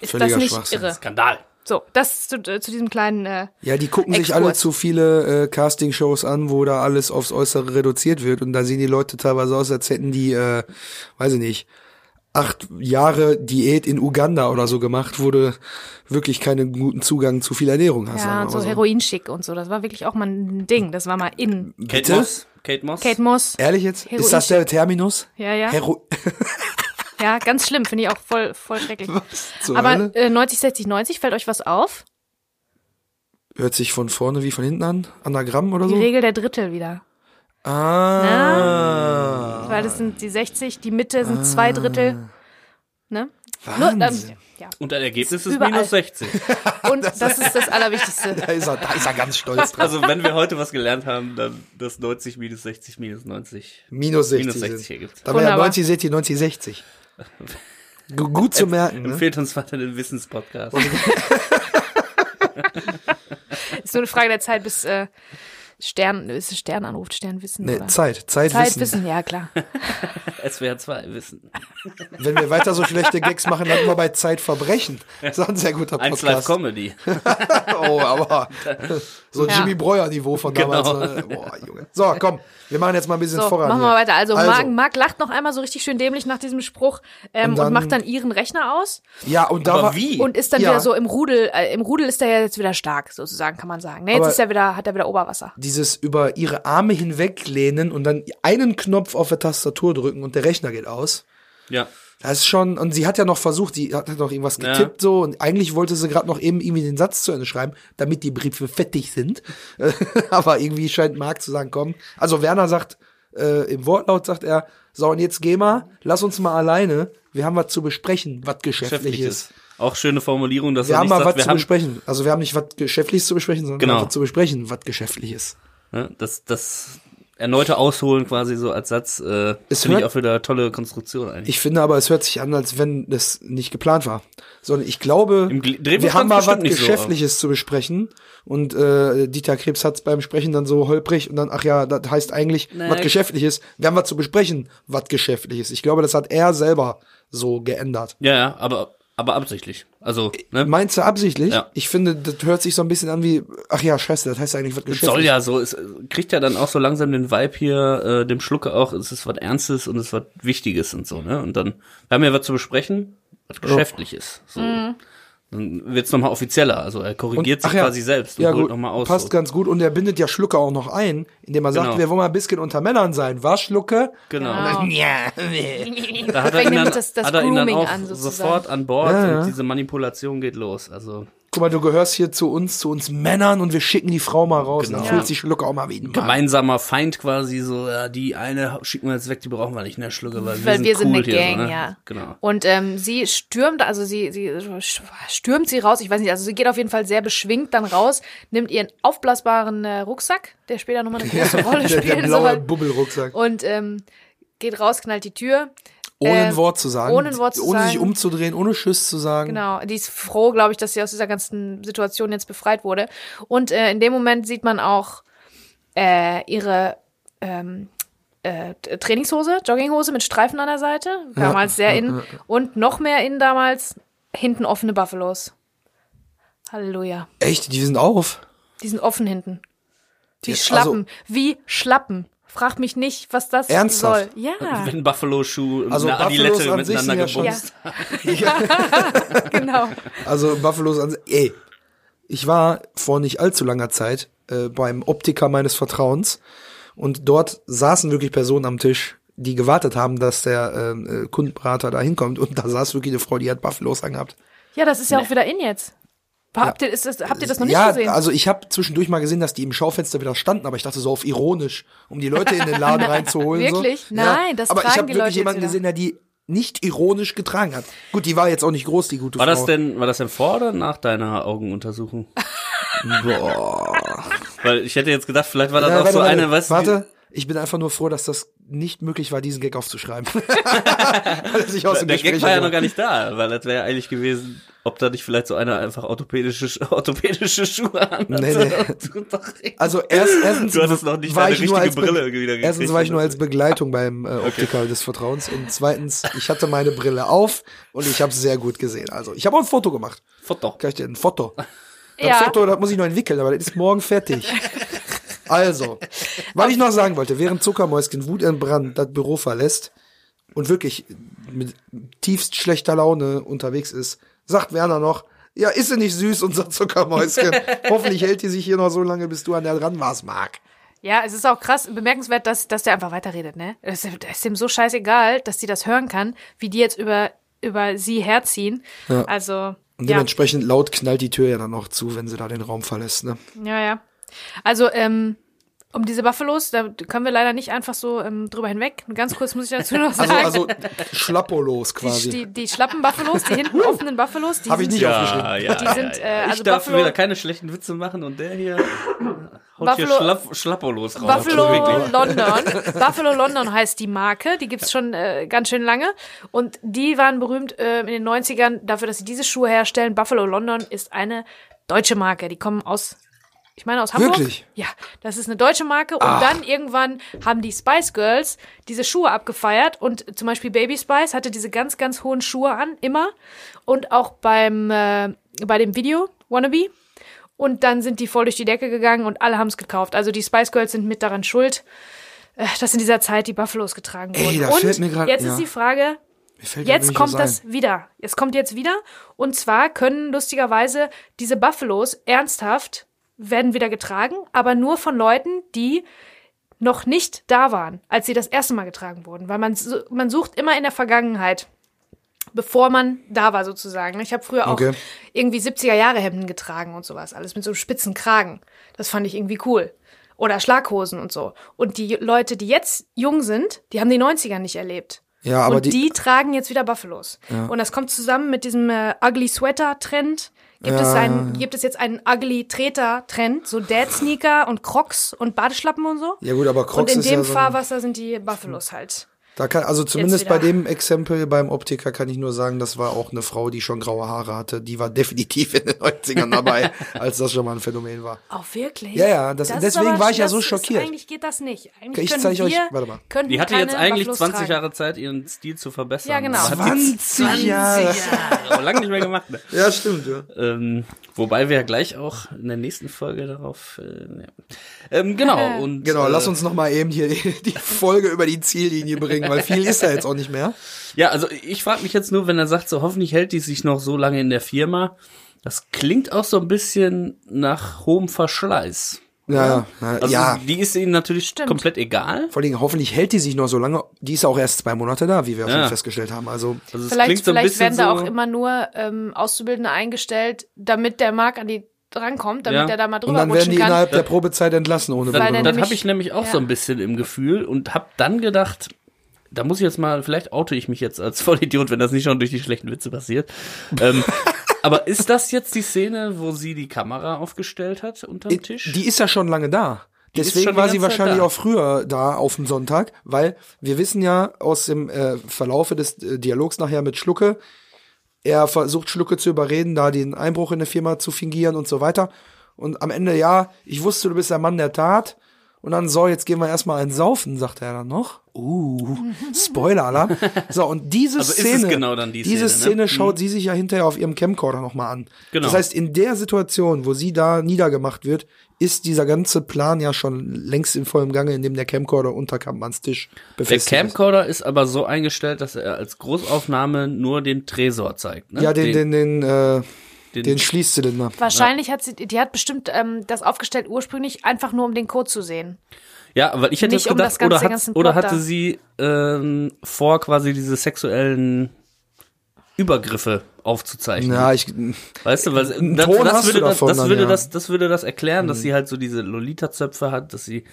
Ist Völliger das nicht Schwachsinn. irre? Skandal. So, das zu, äh, zu diesem kleinen äh, Ja, die gucken sich Exkurs. alle zu viele äh, Castingshows an, wo da alles aufs Äußere reduziert wird und da sehen die Leute teilweise aus, als hätten die, äh, weiß ich nicht, acht Jahre Diät in Uganda oder so gemacht, du wirklich keinen guten Zugang zu viel Ernährung hast. ja, so mal Heroinschick und so. Das war wirklich auch mal ein Ding. Das war mal in. Kate Bitte? Moss. Kate Moss. Kate Moss. Ehrlich jetzt? Heroin- Ist das der Terminus? Ja, ja. Hero Ja, ganz schlimm. Finde ich auch voll, voll schrecklich. Aber äh, 90, 60, 90, fällt euch was auf? Hört sich von vorne wie von hinten an? Anagramm oder Die so? Regel der Drittel wieder. Ah. Weil das sind die 60, die Mitte sind zwei Drittel. Ne? Nur, ähm, Wahnsinn. ja. Und ein Ergebnis ist Überall. minus 60. Und das ist das Allerwichtigste. Da ist er, da ist er ganz stolz drauf. Also wenn wir heute was gelernt haben, dann das 90 minus 60 minus 90 Minus 60. minus 60 sind. ergibt. Da wäre Wunderbar. 90, 60, 90, 60. Gu- Gut zu merken, ne? Empfehlt uns weiter den Wissenspodcast. Ist nur eine Frage der Zeit, bis äh, Stern, ist es Stern anruft, Stern wissen. Nee, oder? Zeit, Zeit, Zeit wissen. ja klar. SWR 2 Wissen. Wenn wir weiter so schlechte Gags machen, landen wir bei Zeitverbrechen. Das ist auch ein sehr guter 1 Live Podcast. Comedy. Oh, aber so Ja. Jimmy Breuer Niveau von damals. Genau. ne? Boah, Junge. So, komm, wir machen jetzt mal ein bisschen So, voran. machen wir hier. weiter. Also, Also. Marc, Marc lacht noch einmal so richtig schön dämlich nach diesem Spruch ähm, Und und, dann- macht dann ihren Rechner aus Ja, und da Aber war, wie? und ist dann Ja. wieder so im Rudel. Äh, Im Rudel ist er ja jetzt wieder stark, sozusagen, kann man sagen. Ne, jetzt Aber- ist er wieder, hat er wieder Oberwasser. Dieses über ihre Arme hinweglehnen und dann einen Knopf auf der Tastatur drücken und der Rechner geht aus. Ja. Das ist schon, und sie hat ja noch versucht, die hat noch irgendwas Ja. getippt so und eigentlich wollte sie gerade noch eben irgendwie den Satz zu Ende schreiben, damit die Briefe fettig sind. Aber irgendwie scheint Marc zu sagen, komm. Also Werner sagt, äh, im Wortlaut sagt er, so und jetzt geh mal, lass uns mal alleine, wir haben was zu besprechen, was geschäftlich ist. Auch schöne Formulierung, dass Wir haben nicht mal sagt, was wir zu besprechen. Also wir haben nicht was Geschäftliches zu besprechen, sondern Genau. was zu besprechen, was geschäftlich ist. ne, das, das erneute Ausholen quasi so als Satz, äh, finde ich auch wieder eine tolle Konstruktion eigentlich. Ich finde aber, es hört sich an, als wenn das nicht geplant war. Sondern ich glaube, wir haben mal was nicht so, Geschäftliches zu besprechen. Und äh, Dieter Krebs hat es beim Sprechen dann so holprig und dann, ach ja, das heißt eigentlich Nee. was Geschäftliches. Wir haben was zu besprechen, was Geschäftliches. Ich glaube, das hat er selber so geändert. ja, ja, aber, aber absichtlich. Also, ne? Meinst du absichtlich? Ja. Ich finde, das hört sich so ein bisschen an wie, ach ja, scheiße, das heißt eigentlich was Es Geschäftliches. soll ja so, es äh, kriegt ja dann auch so langsam den Vibe hier, äh, dem Schlucke auch, es ist was Ernstes und es ist was Wichtiges und so, ne? Und dann, wir haben ja was zu besprechen, was Geschäftliches. So. Dann wird's nochmal offizieller, also er korrigiert sich quasi selbst und ja, holt nochmal aus. Passt so. ganz gut und er bindet ja Schlucke auch noch ein, indem er sagt, Genau. wir wollen mal ein bisschen unter Männern sein. Was, Schlucke? Genau. Genau. Ja. Da hat er ihn dann, das- das hat er ihn dann auch an, sofort an Bord Ja, ja. und diese Manipulation geht los. Also Guck mal, du gehörst hier zu uns, zu uns Männern und wir schicken die Frau mal raus. Genau. Dann fühlt sich Schlucke auch mal wie ein Mann. gemeinsamer Feind quasi so, ja, die eine schicken wir jetzt weg, die brauchen wir nicht, ne, Schlucke, weil, Weil wir sind cool eine hier, Gang, so, ne? ja. Genau. Und ähm, sie stürmt, also sie, sie stürmt sie raus, ich weiß nicht, also sie geht auf jeden Fall sehr beschwingt dann raus, nimmt ihren aufblasbaren äh, Rucksack, der später nochmal eine große Rolle der, der spielen blaue soll, Bubbelrucksack. und ähm, geht raus, knallt die Tür. Ohne äh, ein Wort zu sagen. ohne ein Wort zu ohne sich sagen. umzudrehen, ohne Tschüss zu sagen. Genau, die ist froh, glaube ich, dass sie aus dieser ganzen Situation jetzt befreit wurde. Und äh, in dem Moment sieht man auch äh, ihre ähm, äh, Trainingshose, Jogginghose mit Streifen an der Seite, damals sehr in. Und noch mehr in damals, hinten offene Buffalos. Halleluja. Echt, die sind auf. Die sind offen hinten. Wie Die- Schlappen. wie Schlappen. Frag mich nicht, was das Ernsthaft? soll. Ja, Wenn Buffalo-Schuh und Also eine Buffalos Adilette an sich sind miteinander ja schon- gebumst. genau. Also Buffalos an ey. Ich war vor nicht allzu langer Zeit äh, beim Optiker meines Vertrauens und dort saßen wirklich Personen am Tisch, die gewartet haben, dass der ähm, äh, Kundenberater da hinkommt und da saß wirklich eine Frau, die hat Buffalos angehabt. Ja, das ist ja auch wieder in jetzt. Habt ihr, ist das, habt ihr das noch nicht ja, gesehen? also ich habe zwischendurch mal gesehen, dass die im Schaufenster wieder standen, aber ich dachte so auf ironisch, um die Leute in den Laden reinzuholen. Wirklich? So. Nein, das Aber ich habe die wirklich Leute jemanden gesehen, der die nicht ironisch getragen hat. Gut, die war jetzt auch nicht groß, die gute War Frau. das denn, war das denn vor oder nach deiner Augenuntersuchung? Boah. Weil ich hätte jetzt gedacht, vielleicht war das Ja, auch warte, so warte, eine, weißt du, Warte, ich bin einfach nur froh, dass das nicht möglich war, diesen Gag aufzuschreiben. Er der Gespräch Gag war ja noch gar nicht da, weil das wäre ja eigentlich gewesen, ob da nicht vielleicht so einer einfach orthopädische, orthopädische Schuhe an Nee, nee. Also erst, erstens Du hattest noch nicht war deine ich nur richtige als Be- Brille wieder gekriegt. Erstens war ich nur als Begleitung beim äh, Optiker des Vertrauens und zweitens, ich hatte meine Brille auf und ich habe es sehr gut gesehen. Also ich habe auch ein Foto gemacht. Foto. Kann ich dir ein Foto? Das Ja. Foto, das muss ich noch entwickeln, aber das ist morgen fertig. Also, was ich noch sagen wollte, während Zuckermäuschen wutentbrannt das Büro verlässt und wirklich mit tiefst schlechter Laune unterwegs ist, sagt Werner noch, ja, ist sie nicht süß, unser Zuckermäuschen. Hoffentlich hält die sich hier noch so lange, bis du an der dran warst, Marc. Ja, es ist auch krass, bemerkenswert, dass, dass der einfach weiterredet, ne? Es ist, ist ihm so scheißegal, dass die das hören kann, wie die jetzt über, über sie herziehen. Also, Und ja. dementsprechend laut knallt die Tür ja dann noch zu, wenn sie da den Raum verlässt, ne? Ja, ja. Also, ähm, um diese Buffalos, da können wir leider nicht einfach so ähm, drüber hinweg. Ganz kurz muss ich dazu noch sagen. Also, also Schlappolos die, quasi. die, die schlappen Buffalos, die hinten offenen Buffalos, die Hab ich sind, nicht aufgeschrieben. Ja, ja, Die sind, ja, äh, ja. also ich darf Buffalo- wieder keine schlechten Witze machen und der hier haut hier Buffalo- Schlapp, Schlappolos raus. Buffalo Also. London. Buffalo London heißt die Marke. Die gibt's schon äh, ganz schön lange. Und die waren berühmt äh, in den 90ern dafür, dass sie diese Schuhe herstellen. Buffalo London ist eine deutsche Marke. Die kommen aus, ich meine aus Hamburg. Wirklich? Ja, das ist eine deutsche Marke. Und dann irgendwann haben die Spice Girls diese Schuhe abgefeiert. Und zum Beispiel Baby Spice hatte diese ganz, ganz hohen Schuhe an, immer. Und auch beim, äh, bei dem Video, Wannabe. Und dann sind die voll durch die Decke gegangen und alle haben es gekauft. Also die Spice Girls sind mit daran schuld, äh, dass in dieser Zeit die Buffalos getragen Ey, wurden. da und fällt mir grad- jetzt ja. ist die Frage, jetzt kommt das ein. wieder. Es kommt jetzt wieder. Und zwar können lustigerweise diese Buffalos ernsthaft werden wieder getragen, aber nur von Leuten, die noch nicht da waren, als sie das erste Mal getragen wurden. Weil man, man sucht immer in der Vergangenheit, bevor man da war sozusagen. Ich habe früher auch Okay. irgendwie 70er Jahre Hemden getragen und sowas, alles mit so einem spitzen Kragen. Das fand ich irgendwie cool. Oder Schlaghosen und so. Und die Leute, die jetzt jung sind, die haben die 90er nicht erlebt. Ja, aber und die, die, tragen jetzt wieder Buffalos. Und das kommt zusammen mit diesem äh, Ugly Sweater Trend. Gibt, es Ja. einen, gibt es jetzt einen Ugly Treter Trend, so Dad Sneaker und Crocs und Badeschlappen und so? ja gut, aber und Crocs in ist dem ja so Fahrwasser sind die Buffalos halt. Da kann, also zumindest bei dem Exempel beim Optiker kann ich nur sagen, das war auch eine Frau, die schon graue Haare hatte. Die war definitiv in den 90ern dabei, als das schon mal ein Phänomen war. Auch wirklich? Ja, ja, das- ist deswegen aber- war ich ja das so ist- schockiert. Eigentlich geht das nicht. Eigentlich Ich können zeig euch- wir, warte mal. Können Die hatte jetzt eigentlich Buffalos 20 tragen. Jahre Zeit, ihren Stil zu verbessern. Ja, genau. Aber hat die 20 Jahre. Jahre. Aber lange nicht mehr gemacht. Ne? Ja, stimmt, ja. Ähm, wobei wir ja gleich auch in der nächsten Folge darauf. Äh, ja. ähm, genau. Und, Genau, äh, lass uns noch mal eben hier die, die Folge über die Ziellinie bringen, weil viel ist da jetzt auch nicht mehr. Ja, also ich frage mich jetzt nur, wenn er sagt, so hoffentlich hält die sich noch so lange in der Firma. Das klingt auch so ein bisschen nach hohem Verschleiß. Ja, ja, Also ja. die ist ihnen natürlich Stimmt. komplett egal. Vor allem, hoffentlich hält die sich noch so lange. Die ist auch erst zwei Monate da, wie wir Ja. festgestellt haben. Also, Also es Vielleicht, klingt so vielleicht werden da so, auch immer nur ähm, Auszubildende eingestellt, damit der Marc an die drankommt, damit Ja. er da mal und drüber dann werden die kann. innerhalb der Probezeit entlassen ohne Begründung. das habe ich nämlich auch ja. so ein bisschen im Gefühl und habe dann gedacht, da muss ich jetzt mal, vielleicht oute ich mich jetzt als Vollidiot, wenn das nicht schon durch die schlechten Witze passiert. ähm, aber ist das jetzt die Szene, wo sie die Kamera aufgestellt hat unterm Tisch? Die ist ja schon lange da. ist Deswegen die war sie wahrscheinlich auch früher da auf dem Sonntag, weil wir wissen ja aus dem äh, Verlaufe des äh, Dialogs nachher mit Schlucke, er versucht Schlucke zu überreden, da den Einbruch in der Firma zu fingieren und so weiter. Und am Ende, ja, ich wusste, du bist der Mann der Tat. Und dann, so, jetzt gehen wir erstmal ein Saufen, sagt er dann noch. Uh, Spoiler-Alarm. So, und diese Also ist Szene, genau dann die diese Szene, Szene ne? schaut sie sich ja hinterher auf ihrem Camcorder nochmal an. Genau. Das heißt, in der Situation, wo sie da niedergemacht wird, ist dieser ganze Plan ja schon längst in vollem Gange, in dem der Camcorder unter Kampmanns Tisch der befestigt Camcorder ist aber so eingestellt, dass er als Großaufnahme nur den Tresor zeigt. Ne? ist. Ja, den, den, den, äh, den- den Schließzylinder. Wahrscheinlich hat sie, die hat bestimmt ähm, das aufgestellt ursprünglich einfach nur, um den Code zu sehen. Ja, aber ich hätte Nicht jetzt um gedacht, das ganze- oder, hat, oder hatte sie ähm, vor, quasi diese sexuellen Übergriffe aufzuzeichnen. Ja, ich, Weißt du, weil das, Ton das, hast du würde, das, davon das, dann, würde ja. Mhm. das, das würde das erklären, dass sie halt so diese Lolita-Zöpfe hat, dass sie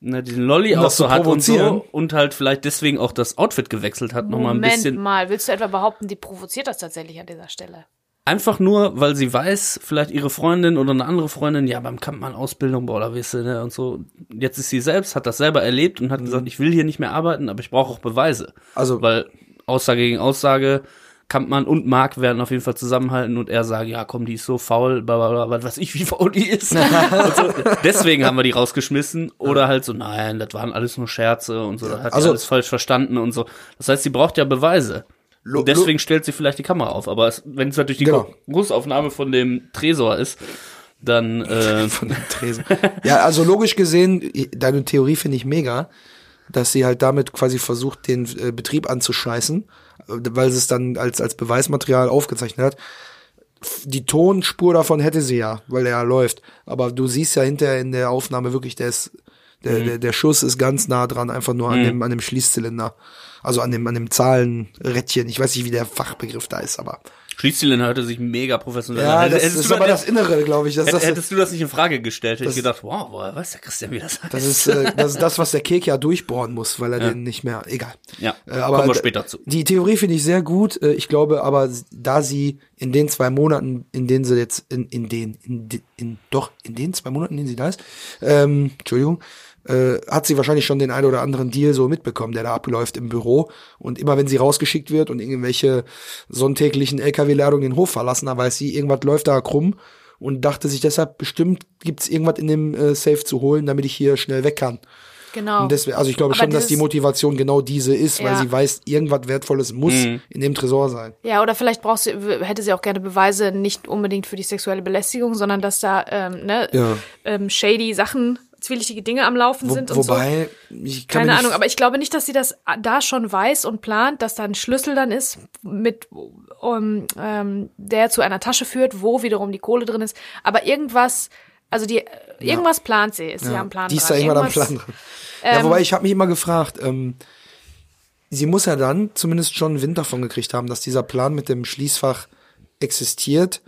ne, diesen Lolli Um auch das so hat und so und halt vielleicht deswegen auch das Outfit gewechselt hat, nochmal ein Moment bisschen. mal, willst du etwa behaupten, die provoziert das tatsächlich an dieser Stelle? Einfach nur, weil sie weiß, vielleicht ihre Freundin oder eine andere Freundin, ja, beim Kampfmann Ausbildung, boah, da weißt du, ne, und so. Jetzt ist sie selbst, hat das selber erlebt und hat gesagt, ich will hier nicht mehr arbeiten, aber ich brauche auch Beweise. Mhm. Also- weil Aussage gegen Aussage, Kampmann und Mark werden auf jeden Fall zusammenhalten und er sagen, ja, komm, die ist so faul, bla, bla, bla, was weiß ich, wie faul die ist. so. Deswegen haben wir die rausgeschmissen. Oder halt so, nein, das waren alles nur Scherze und so, das hat also, alles falsch verstanden und so. Das heißt, sie braucht ja Beweise. Lo- Und deswegen stellt sie vielleicht die Kamera auf. Aber wenn es natürlich die Genau. Großaufnahme von dem Tresor ist, dann äh, von dem Tresen. ja, also logisch gesehen, deine Theorie finde ich mega, dass sie halt damit quasi versucht, den äh, Betrieb anzuscheißen, äh, weil sie es dann als, als Beweismaterial aufgezeichnet hat. Die Tonspur davon hätte sie ja, weil er ja läuft. Aber du siehst ja hinterher in der Aufnahme wirklich, der, ist, der, der, der Schuss ist ganz nah dran, einfach nur an, dem, an dem Schließzylinder. Also an dem, an dem Zahlenrädchen. Ich weiß nicht, wie der Fachbegriff da ist, aber. Schließzylinder hörte sich mega professionell Ja, an. das Hättest ist du aber das, Innere, glaube ich. Das, hätt- das, hättest du das nicht in Frage gestellt, hätte ich gedacht, wow, woher weiß der Christian, wie das heißt? Das ist, äh, das ist das, was der Kek ja durchbohren muss, weil er den nicht mehr, egal. Ja, Äh, aber kommen wir später zu. Die Theorie finde ich sehr gut. Äh, Ich glaube aber, da sie in den zwei Monaten, in denen sie jetzt, in, in den, in, in, doch, in den zwei Monaten, in denen sie da ist, ähm, Entschuldigung, äh, hat sie wahrscheinlich schon den ein oder anderen Deal so mitbekommen, der da abläuft im Büro. Und immer wenn sie rausgeschickt wird und irgendwelche sonntäglichen LKW-Ladungen den Hof verlassen, dann weiß sie, irgendwas läuft da krumm und dachte sich deshalb, bestimmt gibt's irgendwas in dem äh, Safe zu holen, damit ich hier schnell weg kann. Genau. Und deswegen, also ich glaube Aber schon, dass die Motivation genau diese ist, weil Ja. sie weiß, irgendwas Wertvolles muss Mhm. in dem Tresor sein. Ja, oder vielleicht braucht sie, hätte sie auch gerne Beweise, nicht unbedingt für die sexuelle Belästigung, sondern dass da ähm, ne, Ja. ähm, shady Sachen, zwielichtige Dinge am Laufen Wo, sind und so. wobei, ich kann Keine Ahnung, aber ich glaube nicht, dass sie das da schon weiß und plant, dass da ein Schlüssel dann ist, mit um, ähm, der zu einer Tasche führt, wo wiederum die Kohle drin ist. Aber irgendwas Also die irgendwas plant sie, ist sie Ja, am Plan. die ist da dran. irgendwann am Plan dran. Ja, Ähm, wobei ich habe mich immer gefragt, ähm, sie muss ja dann zumindest schon einen Wind davon gekriegt haben, dass dieser Plan mit dem Schließfach existiert.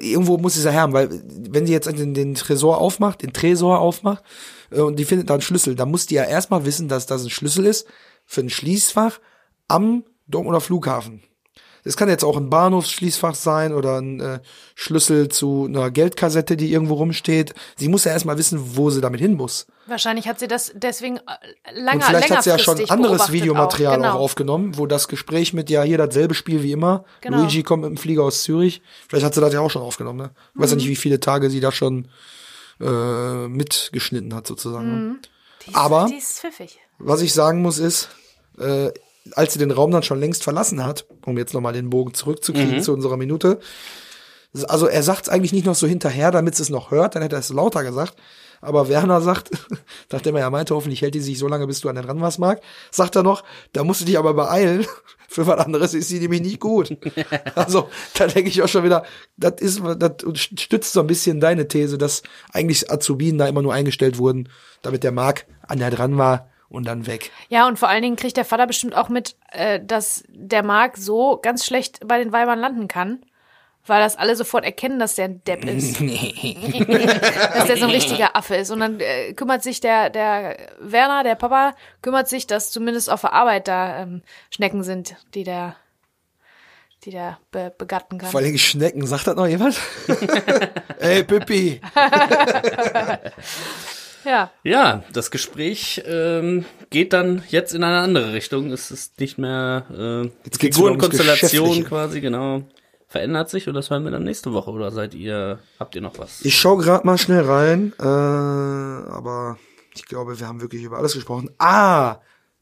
Irgendwo muss sie ja haben, weil wenn sie jetzt den, den Tresor aufmacht, den Tresor aufmacht äh, und die findet da einen Schlüssel, dann muss die ja erstmal wissen, dass das ein Schlüssel ist für ein Schließfach am Dortmunder Flughafen. Das kann jetzt auch ein Bahnhofsschließfach sein oder ein äh, Schlüssel zu einer Geldkassette, die irgendwo rumsteht. Sie muss ja erstmal wissen, wo sie damit hin muss. Wahrscheinlich hat sie das deswegen äh, lange, Und vielleicht hat sie ja schon anderes Videomaterial auch, genau. auch aufgenommen, wo das Gespräch mit ja hier dasselbe Spiel wie immer. Genau. Luigi kommt mit dem Flieger aus Zürich. Vielleicht hat sie das ja auch schon aufgenommen. Ne? Ich weiß ja Mhm. nicht, wie viele Tage sie da schon äh, mitgeschnitten hat sozusagen. ne? Die ist, Aber- die ist pfiffig. Was ich sagen muss ist, äh, als sie den Raum dann schon längst verlassen hat, um jetzt nochmal den Bogen zurückzukriegen zu unserer Minute, also er sagt es eigentlich nicht noch so hinterher, damit es noch hört, dann hätte er es lauter gesagt. Aber Werner sagt, nachdem er ja meinte, hoffentlich hält die sich so lange, bis du an den ran was mag, sagt er noch, da musst du dich aber beeilen. Für was anderes ist sie nämlich nicht gut. Also, da denke ich auch schon wieder, das ist, das stützt so ein bisschen deine These, dass eigentlich Azubinen da immer nur eingestellt wurden, damit der Marc an der dran war und dann weg. Ja, und vor allen Dingen kriegt der Vater bestimmt auch mit, äh, dass der Marc so ganz schlecht bei den Weibern landen kann, weil das alle sofort erkennen, dass der ein Depp ist. dass der so ein richtiger Affe ist. Und dann äh, kümmert sich der, der Werner, der Papa, kümmert sich, dass zumindest auf der Arbeit da ähm, Schnecken sind, die der, die der be begatten kann. Vor allem Schnecken, sagt das noch jemand? Ey, Pippi. Ja. Ja, das Gespräch ähm, geht dann jetzt in eine andere Richtung. Es ist nicht mehr äh, Jetzt geht's Figurenkonstellation quasi, genau. Verändert sich und das hören wir dann nächste Woche oder seid ihr, habt ihr noch was? Ich schau gerade mal schnell rein, äh, aber ich glaube, wir haben wirklich über alles gesprochen. Ah,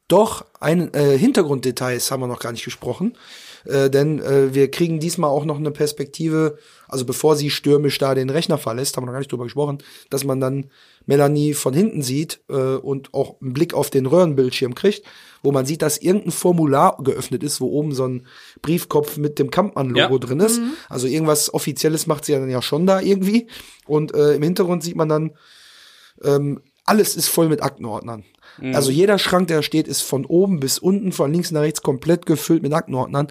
doch, ein äh, Hintergrunddetails haben wir noch gar nicht gesprochen. Äh, denn äh, wir kriegen diesmal auch noch eine Perspektive, also bevor sie stürmisch da den Rechner verlässt, haben wir noch gar nicht drüber gesprochen, dass man dann Melanie von hinten sieht äh, und auch einen Blick auf den Röhrenbildschirm kriegt, wo man sieht, dass irgendein Formular geöffnet ist, wo oben so ein Briefkopf mit dem Kampmann-Logo Ja. drin ist. Also irgendwas Offizielles macht sie ja dann ja schon da irgendwie. Und äh, im Hintergrund sieht man dann, ähm, alles ist voll mit Aktenordnern. Also jeder Schrank, der steht, ist von oben bis unten, von links nach rechts komplett gefüllt mit Aktenordnern.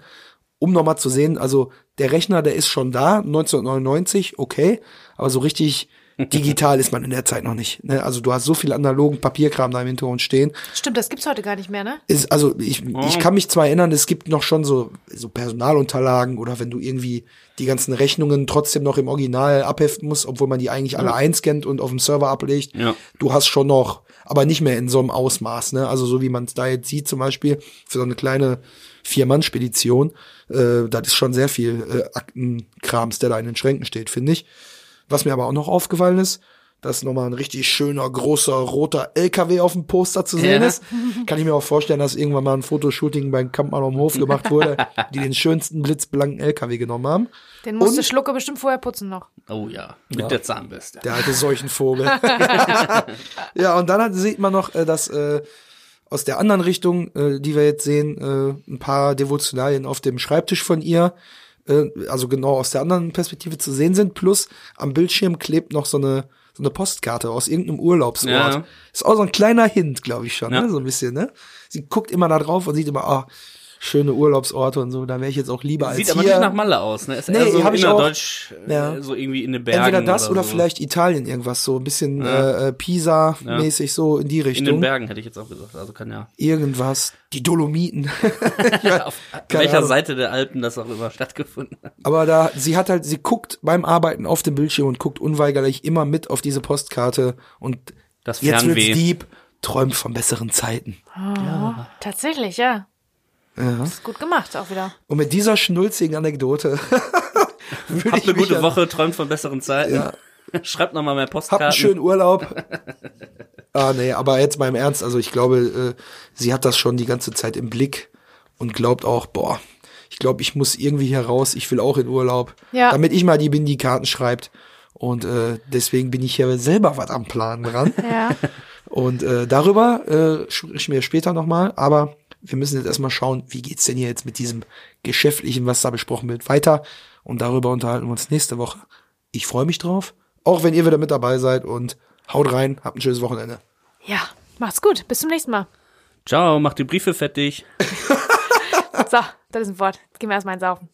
Um nochmal zu sehen, also der Rechner, der ist schon da, 1999, okay, aber so richtig digital ist man in der Zeit noch nicht. Ne? Also du hast so viel analogen Papierkram da im Hintergrund stehen. Stimmt, das gibt's heute gar nicht mehr, ne? Ist, also ich, ich kann mich zwar erinnern, es gibt noch schon so, so Personalunterlagen oder wenn du irgendwie die ganzen Rechnungen trotzdem noch im Original abheften musst, obwohl man die eigentlich alle einscannt und auf dem Server ablegt. Ja. Du hast schon noch, aber nicht mehr in so einem Ausmaß. Ne? Also so wie man es da jetzt sieht zum Beispiel, für so eine kleine Vier-Mann-Spedition, äh, das ist schon sehr viel äh, Aktenkrams, der da in den Schränken steht, finde ich. Was mir aber auch noch aufgefallen ist, dass nochmal ein richtig schöner, großer, roter LKW auf dem Poster zu sehen Ja. ist. Kann ich mir auch vorstellen, dass irgendwann mal ein Fotoshooting beim Kampmann am Hof gemacht wurde, die den schönsten blitzblanken LKW genommen haben. Den musste Schlucke bestimmt vorher putzen noch. Oh ja, mit der Zahnbürste. Der alte Seuchenvogel. ja, und dann hat, sieht man noch, äh, dass äh, aus der anderen Richtung, äh, die wir jetzt sehen, äh, ein paar Devotionalien auf dem Schreibtisch von ihr, äh, also genau aus der anderen Perspektive zu sehen sind. Plus am Bildschirm klebt noch so eine so eine Postkarte aus irgendeinem Urlaubsort. Ja. Ist auch so ein kleiner Hint, glaube ich schon, Ja. ne? so ein bisschen. Ne? Sie guckt immer da drauf und sieht immer, ah, schöne Urlaubsorte und so. Da wäre ich jetzt auch lieber als Sieht aber hier. nicht nach Malle aus, ne? Ist Nee, eher so hab ich auch. innerdeutsch, äh, Ja. so irgendwie in den Bergen. Entweder das oder, so. vielleicht Italien irgendwas so, ein bisschen Ja. äh, äh, Pisa-mäßig so in die In Richtung. den Bergen hätte ich jetzt auch gesagt. Also kann ja. Irgendwas. Die Dolomiten. Auf welcher Ahnung. Seite der Alpen das auch immer stattgefunden hat. Aber da, sie hat halt, sie guckt beim Arbeiten auf dem Bildschirm und guckt unweigerlich immer mit auf diese Postkarte und Das jetzt wird's Fernweh. deep, träumt von besseren Zeiten. Tatsächlich, ja. Ja. Ist gut gemacht auch wieder. Und mit dieser schnulzigen Anekdote Habt eine gute an- Woche, träumt von besseren Zeiten. Ja. Schreibt noch mal mehr Habt Postkarten. einen schönen Urlaub. ah, nee, aber jetzt mal im Ernst. Also ich glaube, äh, sie hat das schon die ganze Zeit im Blick und glaubt auch, boah, ich glaube, ich muss irgendwie hier raus. Ich will auch in Urlaub. Ja. Damit ich mal die Bindi-Karten schreibt. Und äh, deswegen bin ich hier selber was am Plan dran. Ja. Und äh, darüber äh, sprechen wir später nochmal. Aber wir müssen jetzt erstmal schauen, wie geht's denn hier jetzt mit diesem Geschäftlichen, was da besprochen wird, weiter. Und darüber unterhalten wir uns nächste Woche Ich freue mich drauf. Auch wenn ihr wieder mit dabei seid und haut rein, habt ein schönes Wochenende. Ja, macht's gut. Bis zum nächsten Mal. Ciao, mach die Briefe fertig. So, das ist ein Wort. Jetzt gehen wir erstmal ins Saufen.